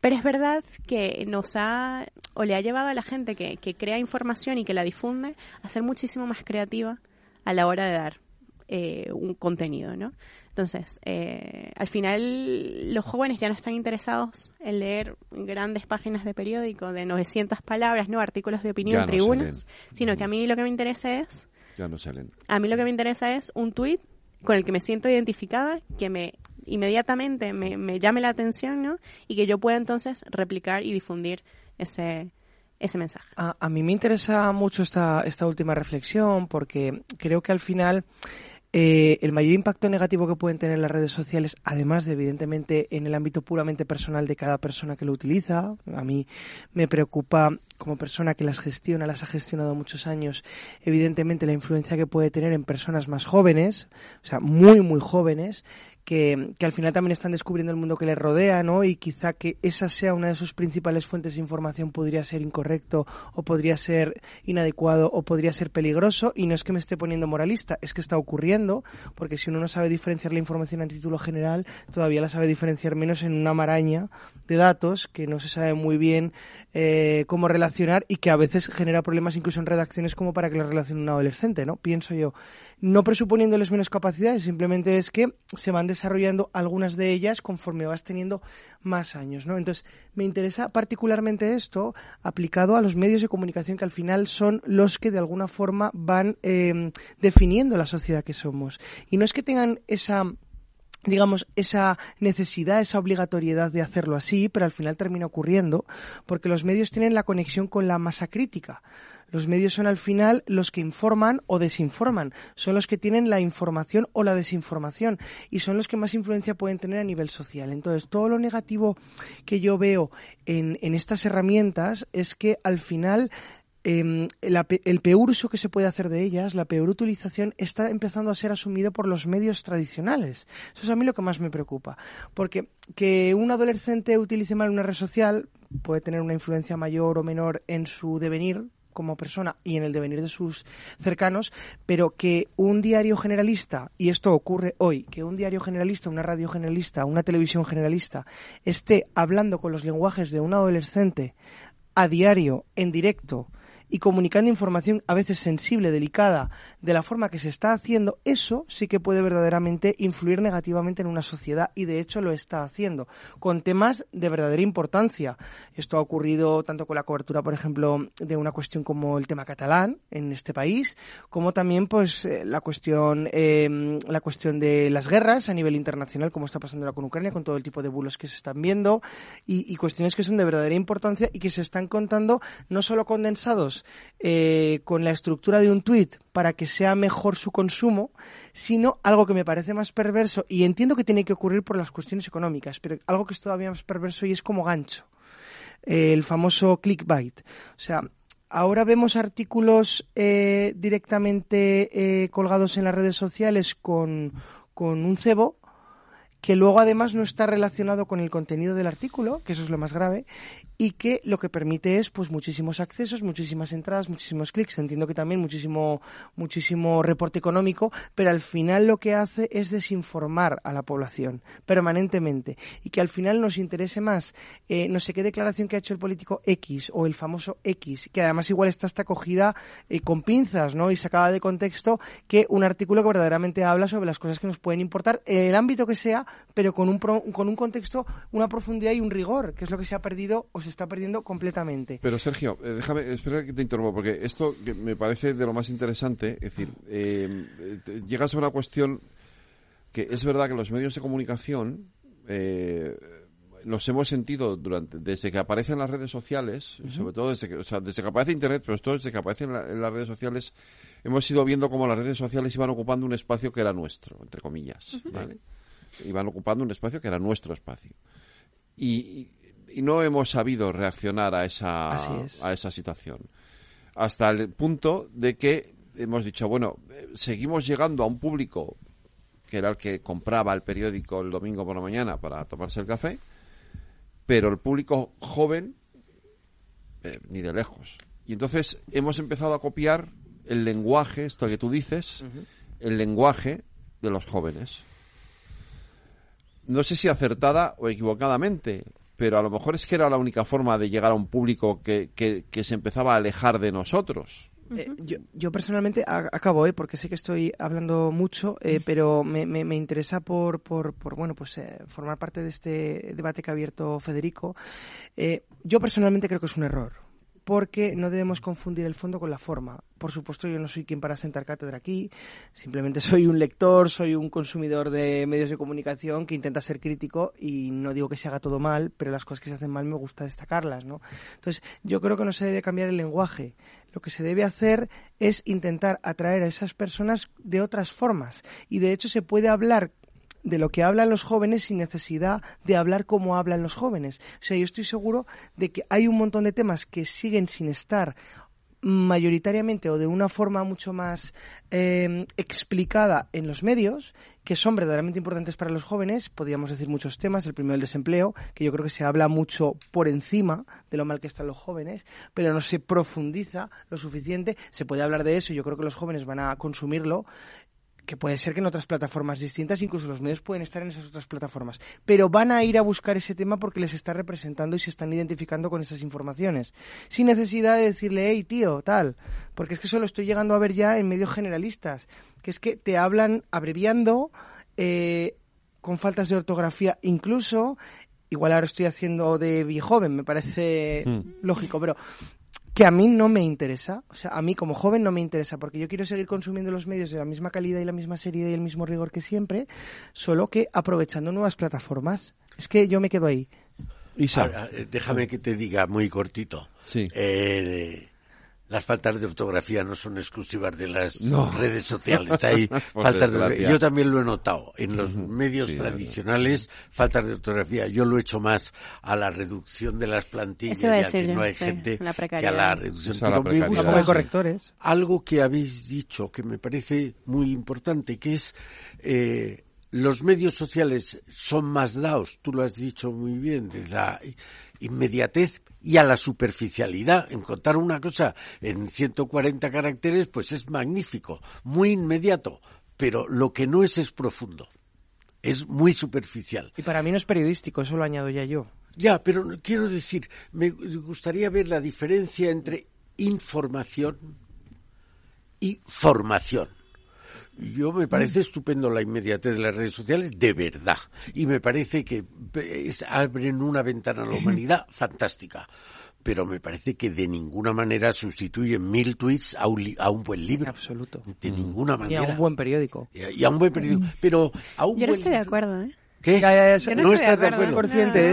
Pero es verdad que nos ha, o le ha llevado a la gente que, que crea información y que la difunde a ser muchísimo más creativa a la hora de dar eh, un contenido, ¿no? Entonces, eh, al final los jóvenes ya no están interesados en leer grandes páginas de periódico de 900 palabras, no artículos de opinión, tribunas, sino que a mí lo que me interesa es... Ya no salen. A mí lo que me interesa es un tweet con el que me siento identificada, que me inmediatamente me, me llame la atención, ¿no? Y que yo pueda entonces replicar y difundir ese, ese mensaje. A, a, mí me interesa mucho esta, esta última reflexión porque creo que al final eh, el mayor impacto negativo que pueden tener las redes sociales, además de evidentemente en el ámbito puramente personal de cada persona que lo utiliza, a mí me preocupa como persona que las gestiona, las ha gestionado muchos años, evidentemente la influencia que puede tener en personas más jóvenes, o sea, muy, muy jóvenes, que, que, al final también están descubriendo el mundo que les rodea, ¿no? Y quizá que esa sea una de sus principales fuentes de información podría ser incorrecto o podría ser inadecuado o podría ser peligroso. Y no es que me esté poniendo moralista, es que está ocurriendo, porque si uno no sabe diferenciar la información a título general, todavía la sabe diferenciar menos en una maraña de datos que no se sabe muy bien eh, cómo relacionar y que a veces genera problemas incluso en redacciones como para que lo relacione un adolescente, ¿no? Pienso yo. No presuponiéndoles menos capacidades, simplemente es que se van desarrollando algunas de ellas conforme vas teniendo más años, ¿no? Entonces, me interesa particularmente esto aplicado a los medios de comunicación que al final son los que de alguna forma van eh, definiendo la sociedad que somos. Y no es que tengan esa digamos, esa necesidad, esa obligatoriedad de hacerlo así, pero al final termina ocurriendo porque los medios tienen la conexión con la masa crítica. Los medios son al final los que informan o desinforman, son los que tienen la información o la desinformación y son los que más influencia pueden tener a nivel social. Entonces, todo lo negativo que yo veo en, en estas herramientas es que al final eh, el peor uso que se puede hacer de ellas, la peor utilización, está empezando a ser asumido por los medios tradicionales. Eso es a mí lo que más me preocupa. Porque que un adolescente utilice mal una red social puede tener una influencia mayor o menor en su devenir como persona y en el devenir de sus cercanos, pero que un diario generalista, y esto ocurre hoy, que un diario generalista, una radio generalista, una televisión generalista, esté hablando con los lenguajes de un adolescente a diario, en directo, y comunicando información a veces sensible, delicada, de la forma que se está haciendo, eso sí que puede verdaderamente influir negativamente en una sociedad y de hecho lo está haciendo, con temas de verdadera importancia. Esto ha ocurrido tanto con la cobertura, por ejemplo, de una cuestión como el tema catalán en este país, como también pues eh, la cuestión eh, la cuestión de las guerras a nivel internacional, como está pasando ahora con Ucrania, con todo el tipo de bulos que se están viendo y, y cuestiones que son de verdadera importancia y que se están contando no solo condensados eh, con la estructura de un tweet para que sea mejor su consumo, sino algo que me parece más perverso y entiendo que tiene que ocurrir por las cuestiones económicas, pero algo que es todavía más perverso y es como gancho, eh, el famoso clickbait. O sea, ahora vemos artículos eh, directamente colgados en las redes sociales con, con un cebo que luego además no está relacionado con el contenido del artículo, que eso es lo más grave, y que lo que permite es pues muchísimos accesos, muchísimas entradas, muchísimos clics, entiendo que también muchísimo muchísimo reporte económico, pero al final lo que hace es desinformar a la población permanentemente y que al final nos interese más eh, no sé qué declaración que ha hecho el político X o el famoso X, que además igual está hasta cogida eh, con pinzas, ¿no? y sacada de contexto que un artículo que verdaderamente habla sobre las cosas que nos pueden importar el ámbito que sea, pero con un con un contexto, una profundidad y un rigor, que es lo que se ha perdido o se está perdiendo completamente. Pero Sergio, eh, déjame, espera que te interrumpa, porque esto que me parece de lo más interesante, es decir, eh, llegas a una cuestión que es verdad que los medios de comunicación eh, los hemos sentido durante desde que aparecen las redes sociales, sobre todo desde que, o sea, desde que aparece Internet, pero esto desde que aparecen en las redes sociales, hemos ido viendo cómo las redes sociales iban ocupando un espacio que era nuestro, entre comillas, ¿vale? Iban ocupando un espacio que era nuestro espacio. y, y no hemos sabido reaccionar a esa, a esa situación. Hasta el punto de que hemos dicho, bueno, seguimos llegando a un público que era el que compraba el periódico el domingo por la mañana para tomarse el café, pero el público joven, eh, ni de lejos. Y entonces hemos empezado a copiar el lenguaje, esto que tú dices, el lenguaje de los jóvenes. No sé si acertada o equivocadamente, pero a lo mejor es que era la única forma de llegar a un público que, que, se empezaba a alejar de nosotros. Eh, yo, personalmente acabo, ¿eh? porque sé que estoy hablando mucho, eh, pero me, me, interesa por, por, por bueno, pues eh, formar parte de este debate que ha abierto Federico. yo personalmente creo que es un error porque no debemos confundir el fondo con la forma. Por supuesto, yo no soy quien para sentar cátedra aquí, simplemente soy un lector, soy un consumidor de medios de comunicación que intenta ser crítico y no digo que se haga todo mal, pero las cosas que se hacen mal me gusta destacarlas, ¿no? Entonces, yo creo que no se debe cambiar el lenguaje. Lo que se debe hacer es intentar atraer a esas personas de otras formas. Y de hecho se puede hablar de lo que hablan los jóvenes sin necesidad de hablar como hablan los jóvenes. O sea, yo estoy seguro de que hay un montón de temas que siguen sin estar mayoritariamente o de una forma mucho más em, explicada en los medios, que son verdaderamente importantes para los jóvenes. Podríamos decir muchos temas. El primero, el desempleo, que yo creo que se habla mucho por encima de lo mal que están los jóvenes, pero no se profundiza lo suficiente. Se puede hablar de eso yo creo que los jóvenes van a consumirlo que puede ser que en otras plataformas distintas, incluso los medios pueden estar en esas otras plataformas, pero van a ir a buscar ese tema porque les está representando y se están identificando con esas informaciones, sin necesidad de decirle, hey tío, tal, porque es que eso lo estoy llegando a ver ya en medios generalistas, que es que te hablan abreviando, eh, con faltas de ortografía, incluso, igual ahora estoy haciendo de viejoven, me parece mm. lógico, pero que a mí no me interesa, o sea, a mí como joven no me interesa, porque yo quiero seguir consumiendo los medios de la misma calidad y la misma seriedad y el mismo rigor que siempre, solo que aprovechando nuevas plataformas. Es que yo me quedo ahí. Ahora, eh, déjame que te diga muy cortito. Sí. Eh, las faltas de ortografía no son exclusivas de las redes sociales. Hay faltas de Yo también lo he notado. En los medios tradicionales, faltas de ortografía. Yo lo he hecho más a la reducción de las plantillas, ya que no hay gente que a la reducción. Pero me gusta correctores. algo que habéis dicho que me parece muy importante, que es eh, los medios sociales son más dados, tú lo has dicho muy bien, de la inmediatez y a la superficialidad. En contar una cosa en 140 caracteres, pues es magnífico, muy inmediato, pero lo que no es es profundo. Es muy superficial. Y para mí no es periodístico, eso lo añado ya yo. Ya, pero quiero decir, me gustaría ver la diferencia entre información y formación. Yo me parece estupendo la inmediatez de las redes sociales, de verdad. Y me parece que abren una ventana a la humanidad fantástica. Pero me parece que de ninguna manera sustituyen mil tweets a un, a un buen libro. absoluto. De ninguna manera. Y a un buen periódico. Y a, un buen periódico. Pero a un Yo no estoy de acuerdo, ¿eh? ¿Qué? no, estás de acuerdo.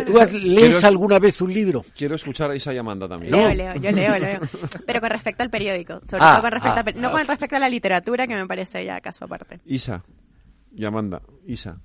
¿Tú lees alguna vez un libro? Quiero escuchar a Isa Yamanda también. Leo, leo, yo leo, leo. Pero con respecto al periódico. Sobre ah, todo con respecto ah, a, no con respecto a la literatura, que me parece ya caso aparte. Isa. Yamanda. Isa.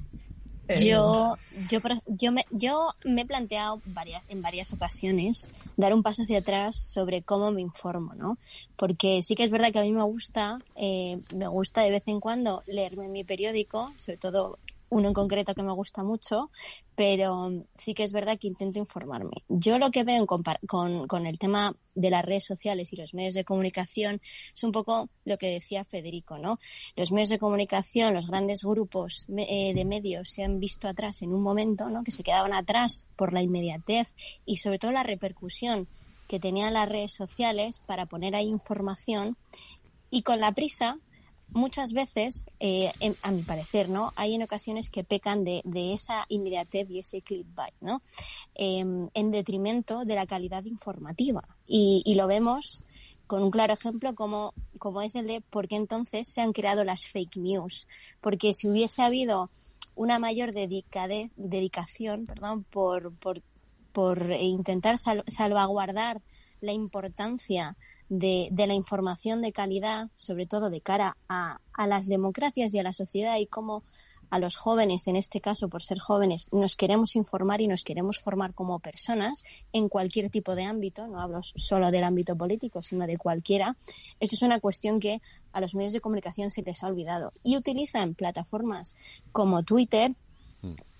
Eh, yo, yo, yo, me, yo me he planteado varias, en varias ocasiones dar un paso hacia atrás sobre cómo me informo, ¿no? Porque sí que es verdad que a mí me gusta, eh, me gusta de vez en cuando leerme mi periódico, sobre todo uno en concreto que me gusta mucho, pero sí que es verdad que intento informarme. Yo lo que veo en con, con, el tema de las redes sociales y los medios de comunicación es un poco lo que decía Federico, ¿no? Los medios de comunicación, los grandes grupos eh, de medios se han visto atrás en un momento, ¿no? Que se quedaban atrás por la inmediatez y sobre todo la repercusión que tenían las redes sociales para poner ahí información y con la prisa muchas veces, eh, a mi parecer, ¿no? Hay en ocasiones que pecan de, de esa inmediatez y ese clickbait, ¿no? Em, en detrimento de la calidad informativa. Y, y, lo vemos con un claro ejemplo como, como es el de por qué entonces se han creado las fake news. Porque si hubiese habido una mayor dedicación, perdón, por, por, por intentar salvaguardar la importancia de, de, la información de calidad, sobre todo de cara a, a, las democracias y a la sociedad y cómo a los jóvenes, en este caso por ser jóvenes, nos queremos informar y nos queremos formar como personas en cualquier tipo de ámbito, no hablo solo del ámbito político, sino de cualquiera. Esto es una cuestión que a los medios de comunicación se les ha olvidado y utilizan plataformas como Twitter,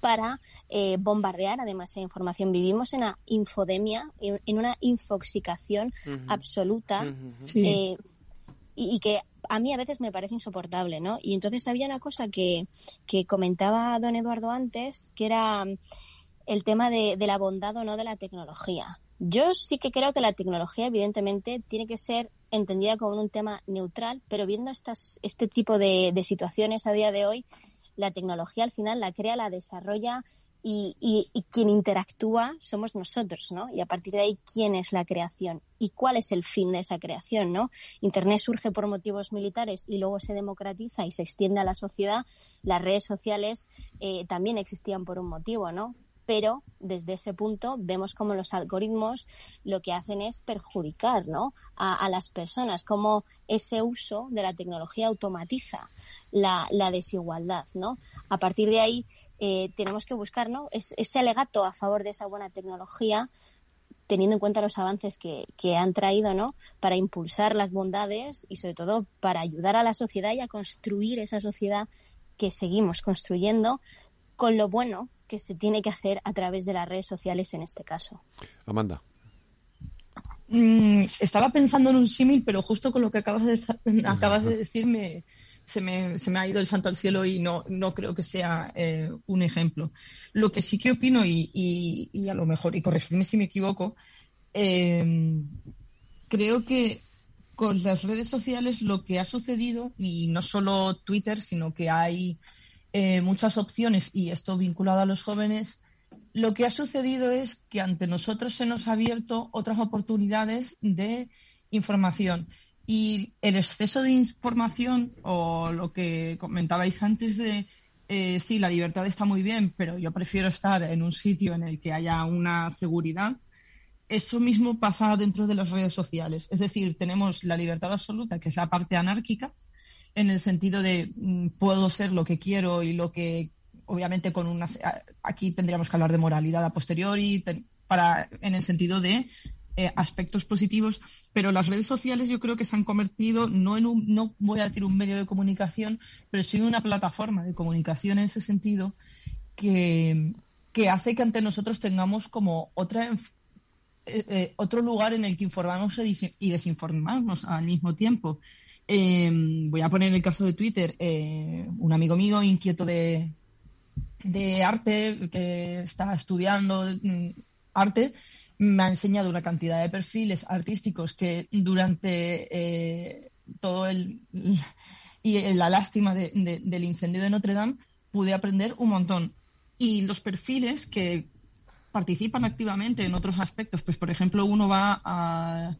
para eh, bombardear además de información. Vivimos en una infodemia, en, una infoxicación absoluta. Eh, y, que a mí a veces me parece insoportable, ¿no? Y entonces había una cosa que, que comentaba don Eduardo antes, que era el tema de, la bondad o no de la tecnología. Yo sí que creo que la tecnología, evidentemente, tiene que ser entendida como un tema neutral, pero viendo estas, este tipo de, de situaciones a día de hoy, la tecnología al final la crea, la desarrolla y, y, quien interactúa somos nosotros, ¿no? Y a partir de ahí, ¿quién es la creación? ¿Y cuál es el fin de esa creación, no? Internet surge por motivos militares y luego se democratiza y se extiende a la sociedad. Las redes sociales eh, también existían por un motivo, ¿no? Pero desde ese punto vemos como los algoritmos lo que hacen es perjudicar ¿no? a, las personas, como ese uso de la tecnología automatiza la, desigualdad. ¿no? A partir de ahí eh, tenemos que buscar ¿no? ese alegato a favor de esa buena tecnología teniendo en cuenta los avances que, que, han traído, ¿no? Para impulsar las bondades y sobre todo para ayudar a la sociedad y a construir esa sociedad que seguimos construyendo con lo bueno que se tiene que hacer a través de las redes sociales en este caso. Amanda. Mm, estaba pensando en un símil, pero justo con lo que acabas de, acabas de decir se, me, se, me, ha ido el santo al cielo y no, no creo que sea eh, un ejemplo. Lo que sí que opino, y, y, a lo mejor, y corregirme si me equivoco, eh, creo que con las redes sociales lo que ha sucedido, y no solo Twitter, sino que hay eh, muchas opciones y esto vinculado a los jóvenes, lo que ha sucedido es que ante nosotros se nos ha abierto otras oportunidades de información. Y el exceso de información, o lo que comentabais antes de, eh, sí, la libertad está muy bien, pero yo prefiero estar en un sitio en el que haya una seguridad, eso mismo pasa dentro de las redes sociales. Es decir, tenemos la libertad absoluta, que es la parte anárquica, en el sentido de mm, puedo ser lo que quiero y lo que obviamente con unas aquí tendríamos que hablar de moralidad a posteriori para en el sentido de eh, aspectos positivos. Pero las redes sociales yo creo que se han convertido no en un no voy a decir un medio de comunicación pero sí en una plataforma de comunicación en ese sentido que, que hace que ante nosotros tengamos como otra eh, eh, otro lugar en el que informarnos y desinformarnos al mismo tiempo Em, voy a poner el caso de Twitter. Eh, un amigo mío inquieto de, arte, que está estudiando mm, arte, me ha enseñado una cantidad de perfiles artísticos que durante eh, todo el y la lástima del incendio de Notre Dame pude aprender un montón. Y los perfiles que participan activamente en otros aspectos, pues por ejemplo uno va a,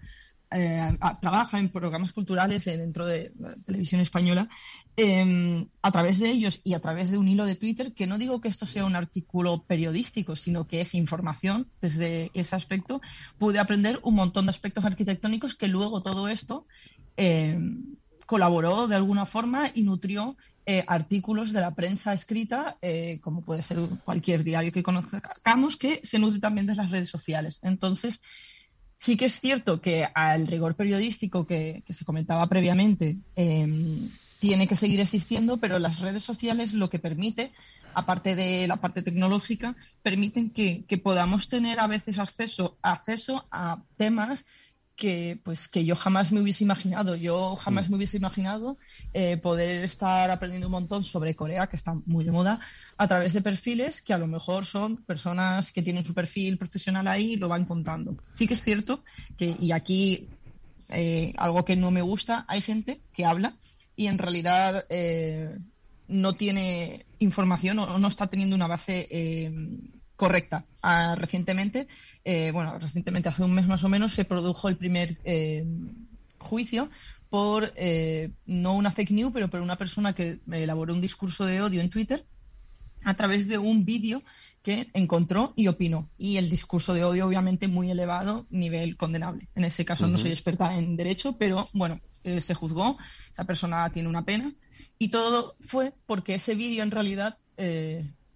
eh, trabaja en programas culturales dentro de la televisión española, em, a través de ellos y a través de un hilo de Twitter, que no digo que esto sea un artículo periodístico, sino que es información desde ese aspecto, pude aprender un montón de aspectos arquitectónicos que luego todo esto em, colaboró de alguna forma y nutrió eh, artículos de la prensa escrita, como puede ser cualquier diario que conozcamos, que se nutre también de las redes sociales. Entonces, Sí que es cierto que al rigor periodístico que, se comentaba previamente em, tiene que seguir existiendo, pero las redes sociales lo que permite, aparte de la parte tecnológica, permiten que, que podamos tener a veces acceso, acceso a temas que pues que yo jamás me hubiese imaginado. Yo jamás mm. me hubiese imaginado eh, poder estar aprendiendo un montón sobre Corea, que está muy de moda, a través de perfiles que a lo mejor son personas que tienen su perfil profesional ahí y lo van contando. Sí que es cierto que, y aquí eh, algo que no me gusta, hay gente que habla y en realidad eh, no tiene información o no está teniendo una base correcta. Ah, recientemente, eh, bueno, recientemente hace un mes más o menos se produjo el primer eh, juicio por eh, no una fake news, pero por una persona que elaboró un discurso de odio en Twitter a través de un vídeo que encontró y opinó. Y el discurso de odio, obviamente, muy elevado, nivel condenable. En ese caso no soy experta en derecho, pero bueno, se juzgó, esa persona tiene una pena. Y todo fue porque ese vídeo en realidad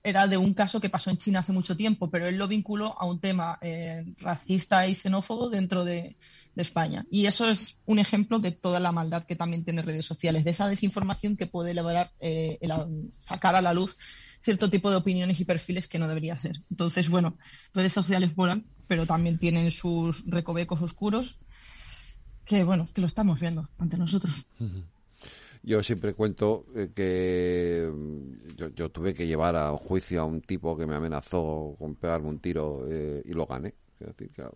era de un caso que pasó en China hace mucho tiempo, pero él lo vinculó a un tema eh, racista y xenófobo dentro de, España. Y eso es un ejemplo de toda la maldad que también tiene redes sociales, de esa desinformación que puede elaborar, eh, sacar a la luz cierto tipo de opiniones y perfiles que no debería ser. Entonces, bueno, redes sociales volan, pero también tienen sus recovecos oscuros que bueno, que lo estamos viendo ante nosotros. Yo siempre cuento eh, que mm, yo, tuve que llevar a juicio a un tipo que me amenazó con pegarme un tiro eh, y lo gané.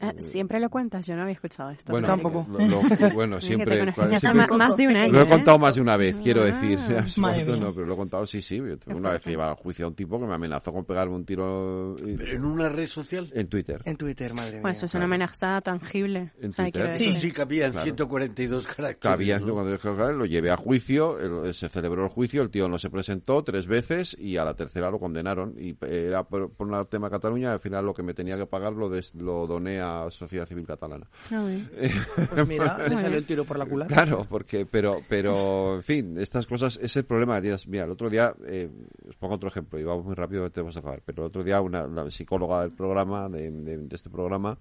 Ah, siempre lo cuentas, yo no había escuchado esto. Bueno, tampoco. bueno, siempre. más de un año. Lo he ¿eh? contado más de una vez, quiero ah, decir. no, pero lo he contado, sí, sí. una vez que llevaba a juicio a un tipo que me amenazó con pegarme un tiro. ¿Pero en una red social? En Twitter. En Twitter, madre mía. Bueno, eso es una amenaza tangible. En Twitter. sí, sí, cabía 142 caracteres. Cuando lo llevé a juicio, se celebró el juicio, el tío no se presentó tres veces y a la tercera lo condenaron. Y era por, un tema de Cataluña, al final lo que me tenía que pagar lo, lo doné a sociedad civil catalana. Ah, pues mira, le salió el tiro por la culata. Claro, porque, pero, pero, en fin, estas cosas, es el problema que tienes. Mira, el otro día, eh, os pongo otro ejemplo y vamos muy rápido, te vamos a acabar, pero el otro día una la psicóloga del programa, de este programa,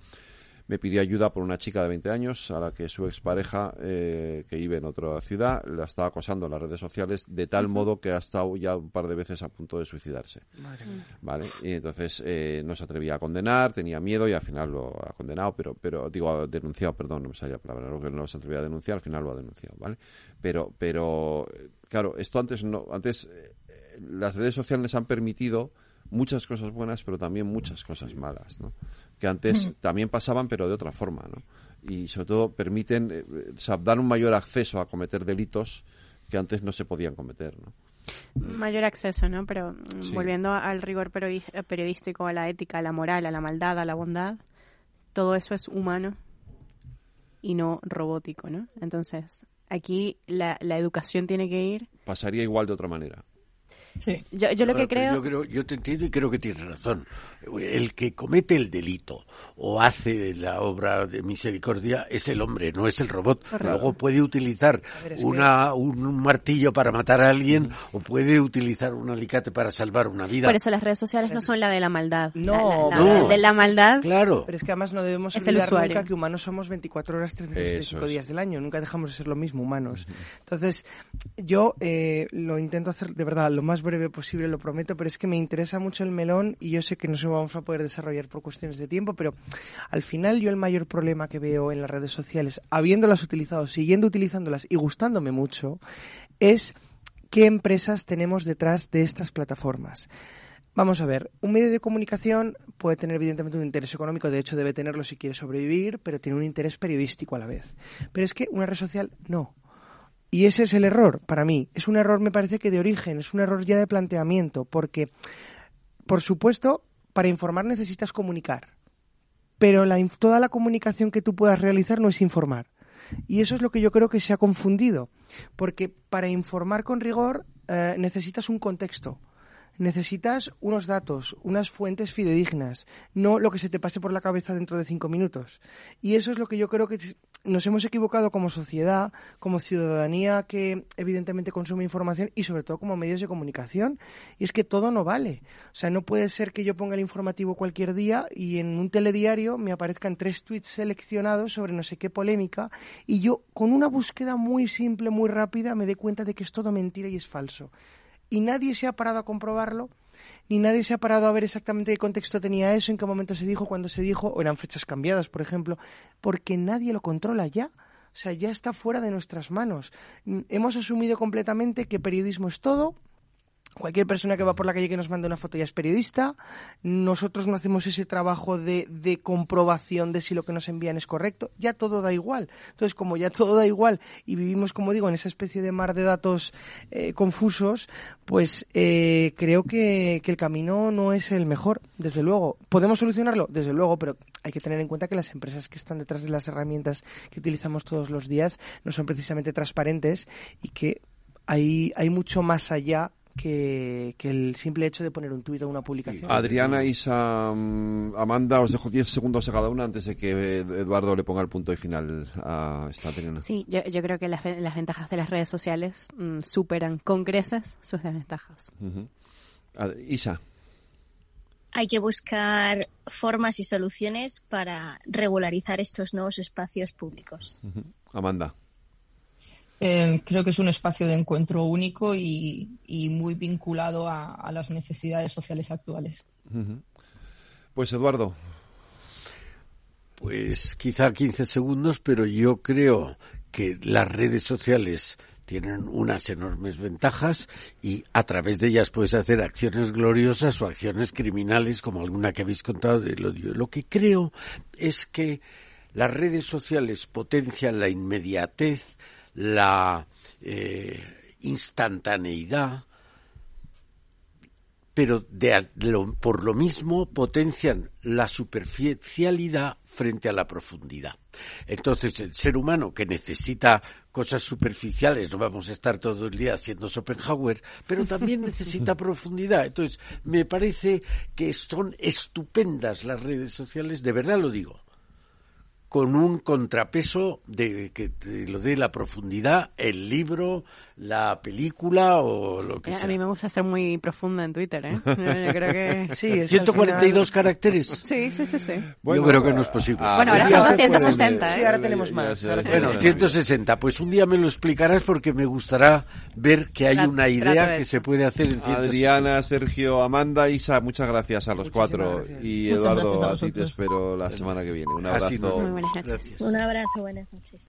me pidió ayuda por una chica de 20 años a la que su expareja, eh, que vive en otra ciudad, la estaba acosando en las redes sociales de tal modo que ha estado ya un par de veces a punto de suicidarse. ¿Vale? Y entonces eh, no se atrevía a condenar, tenía miedo y al final lo ha condenado, pero, pero digo, ha denunciado, perdón, no me salía la palabra, lo que no se atrevía a denunciar, al final lo ha denunciado, ¿vale? Pero, pero claro, esto antes no, antes eh, las redes sociales han permitido muchas cosas buenas, pero también muchas cosas malas, ¿no? Que antes también pasaban, pero de otra forma, ¿no? Y sobre todo permiten, eh, dar un mayor acceso a cometer delitos que antes no se podían cometer, ¿no? Mayor acceso, ¿no? Pero mm, volviendo al rigor periodístico, a la ética, a la moral, a la maldad, a la bondad, todo eso es humano y no robótico, ¿no? Entonces, aquí la, la educación tiene que ir. Pasaría igual de otra manera. Yo, yo lo que creo... Yo, creo... yo te entiendo y creo que tienes razón. El que comete el delito o hace la obra de misericordia es el hombre, no es el robot. Luego puede utilizar una, un martillo para matar a alguien o puede utilizar un alicate para salvar una vida. Por eso las redes sociales no son la de la maldad. No, no. de la maldad. Claro. Pero es que además no debemos olvidar nunca que humanos somos 24 horas, 365 días del año. Nunca dejamos de ser lo mismo, humanos. Entonces, yo eh, lo intento hacer de verdad lo más breve posible, lo prometo, pero es que me interesa mucho el melón y yo sé que no se vamos a poder desarrollar por cuestiones de tiempo, pero al final yo el mayor problema que veo en las redes sociales, habiéndolas utilizado, siguiendo utilizándolas y gustándome mucho, es qué empresas tenemos detrás de estas plataformas. Vamos a ver, un medio de comunicación puede tener evidentemente un interés económico, de hecho debe tenerlo si quiere sobrevivir, pero tiene un interés periodístico a la vez. Pero es que una red social no. Y ese es el error para mí. Es un error, me parece que de origen, es un error ya de planteamiento, porque, por supuesto, para informar necesitas comunicar, pero la, toda la comunicación que tú puedas realizar no es informar. Y eso es lo que yo creo que se ha confundido, porque para informar con rigor eh, necesitas un contexto necesitas unos datos, unas fuentes fidedignas, no lo que se te pase por la cabeza dentro de cinco minutos. Y eso es lo que yo creo que nos hemos equivocado como sociedad, como ciudadanía que evidentemente consume información y sobre todo como medios de comunicación. Y es que todo no vale. O sea, no puede ser que yo ponga el informativo cualquier día y en un telediario me aparezcan tres tweets seleccionados sobre no sé qué polémica y yo con una búsqueda muy simple, muy rápida, me dé cuenta de que es todo mentira y es falso y nadie se ha parado a comprobarlo, ni nadie se ha parado a ver exactamente qué contexto tenía eso, en qué momento se dijo, cuándo se dijo, o eran fechas cambiadas, por ejemplo, porque nadie lo controla ya. O sea, ya está fuera de nuestras manos. Hemos asumido completamente que periodismo es todo, Cualquier persona que va por la calle que nos mande una foto ya es periodista. Nosotros no hacemos ese trabajo de, de, comprobación de si lo que nos envían es correcto. Ya todo da igual. Entonces, como ya todo da igual y vivimos, como digo, en esa especie de mar de datos eh, confusos, pues eh, creo que, que el camino no es el mejor, desde luego. ¿Podemos solucionarlo? Desde luego, pero hay que tener en cuenta que las empresas que están detrás de las herramientas que utilizamos todos los días no son precisamente transparentes y que hay, hay mucho más allá que, el simple hecho de poner un tuit o una publicación. Adriana, Isa, mm, Amanda, os dejo 10 segundos a cada una antes de que Eduardo le ponga el punto y final a esta terena. Sí, yo, creo que las, ventajas de las redes sociales mm, superan con creces sus desventajas. Isa. Hay que buscar formas y soluciones para regularizar estos nuevos espacios públicos. Amanda. Eh, creo que es un espacio de encuentro único y, muy vinculado a, las necesidades sociales actuales. Pues Eduardo. Pues quizá 15 segundos, pero yo creo que las redes sociales tienen unas enormes ventajas y a través de ellas puedes hacer acciones gloriosas o acciones criminales como alguna que habéis contado de lo, lo que creo es que las redes sociales potencian la inmediatez, la eh, instantaneidad, pero de, por lo mismo potencian la superficialidad frente a la profundidad. Entonces, el ser humano que necesita cosas superficiales, no vamos a estar todo el día haciendo Schopenhauer, pero también necesita profundidad. Entonces, me parece que son estupendas las redes sociales, de verdad lo digo con un contrapeso de que lo dé la profundidad, el libro, la película o lo que sea. A mí me gusta ser muy profunda en Twitter, ¿eh? Yo creo que sí. 142 caracteres. Sí, sí, sí, sí. Yo creo que no es posible. bueno, ahora son 260, ¿eh? Sí, ahora tenemos más. bueno, 160. Pues un día me lo explicarás porque me gustará ver que hay una idea que se puede hacer en 160. Adriana, Sergio, Amanda, Isa, muchas gracias a los cuatro. Y Eduardo, a, ti te espero la semana que viene. Un abrazo. Muy buenas noches. Un abrazo, buenas noches.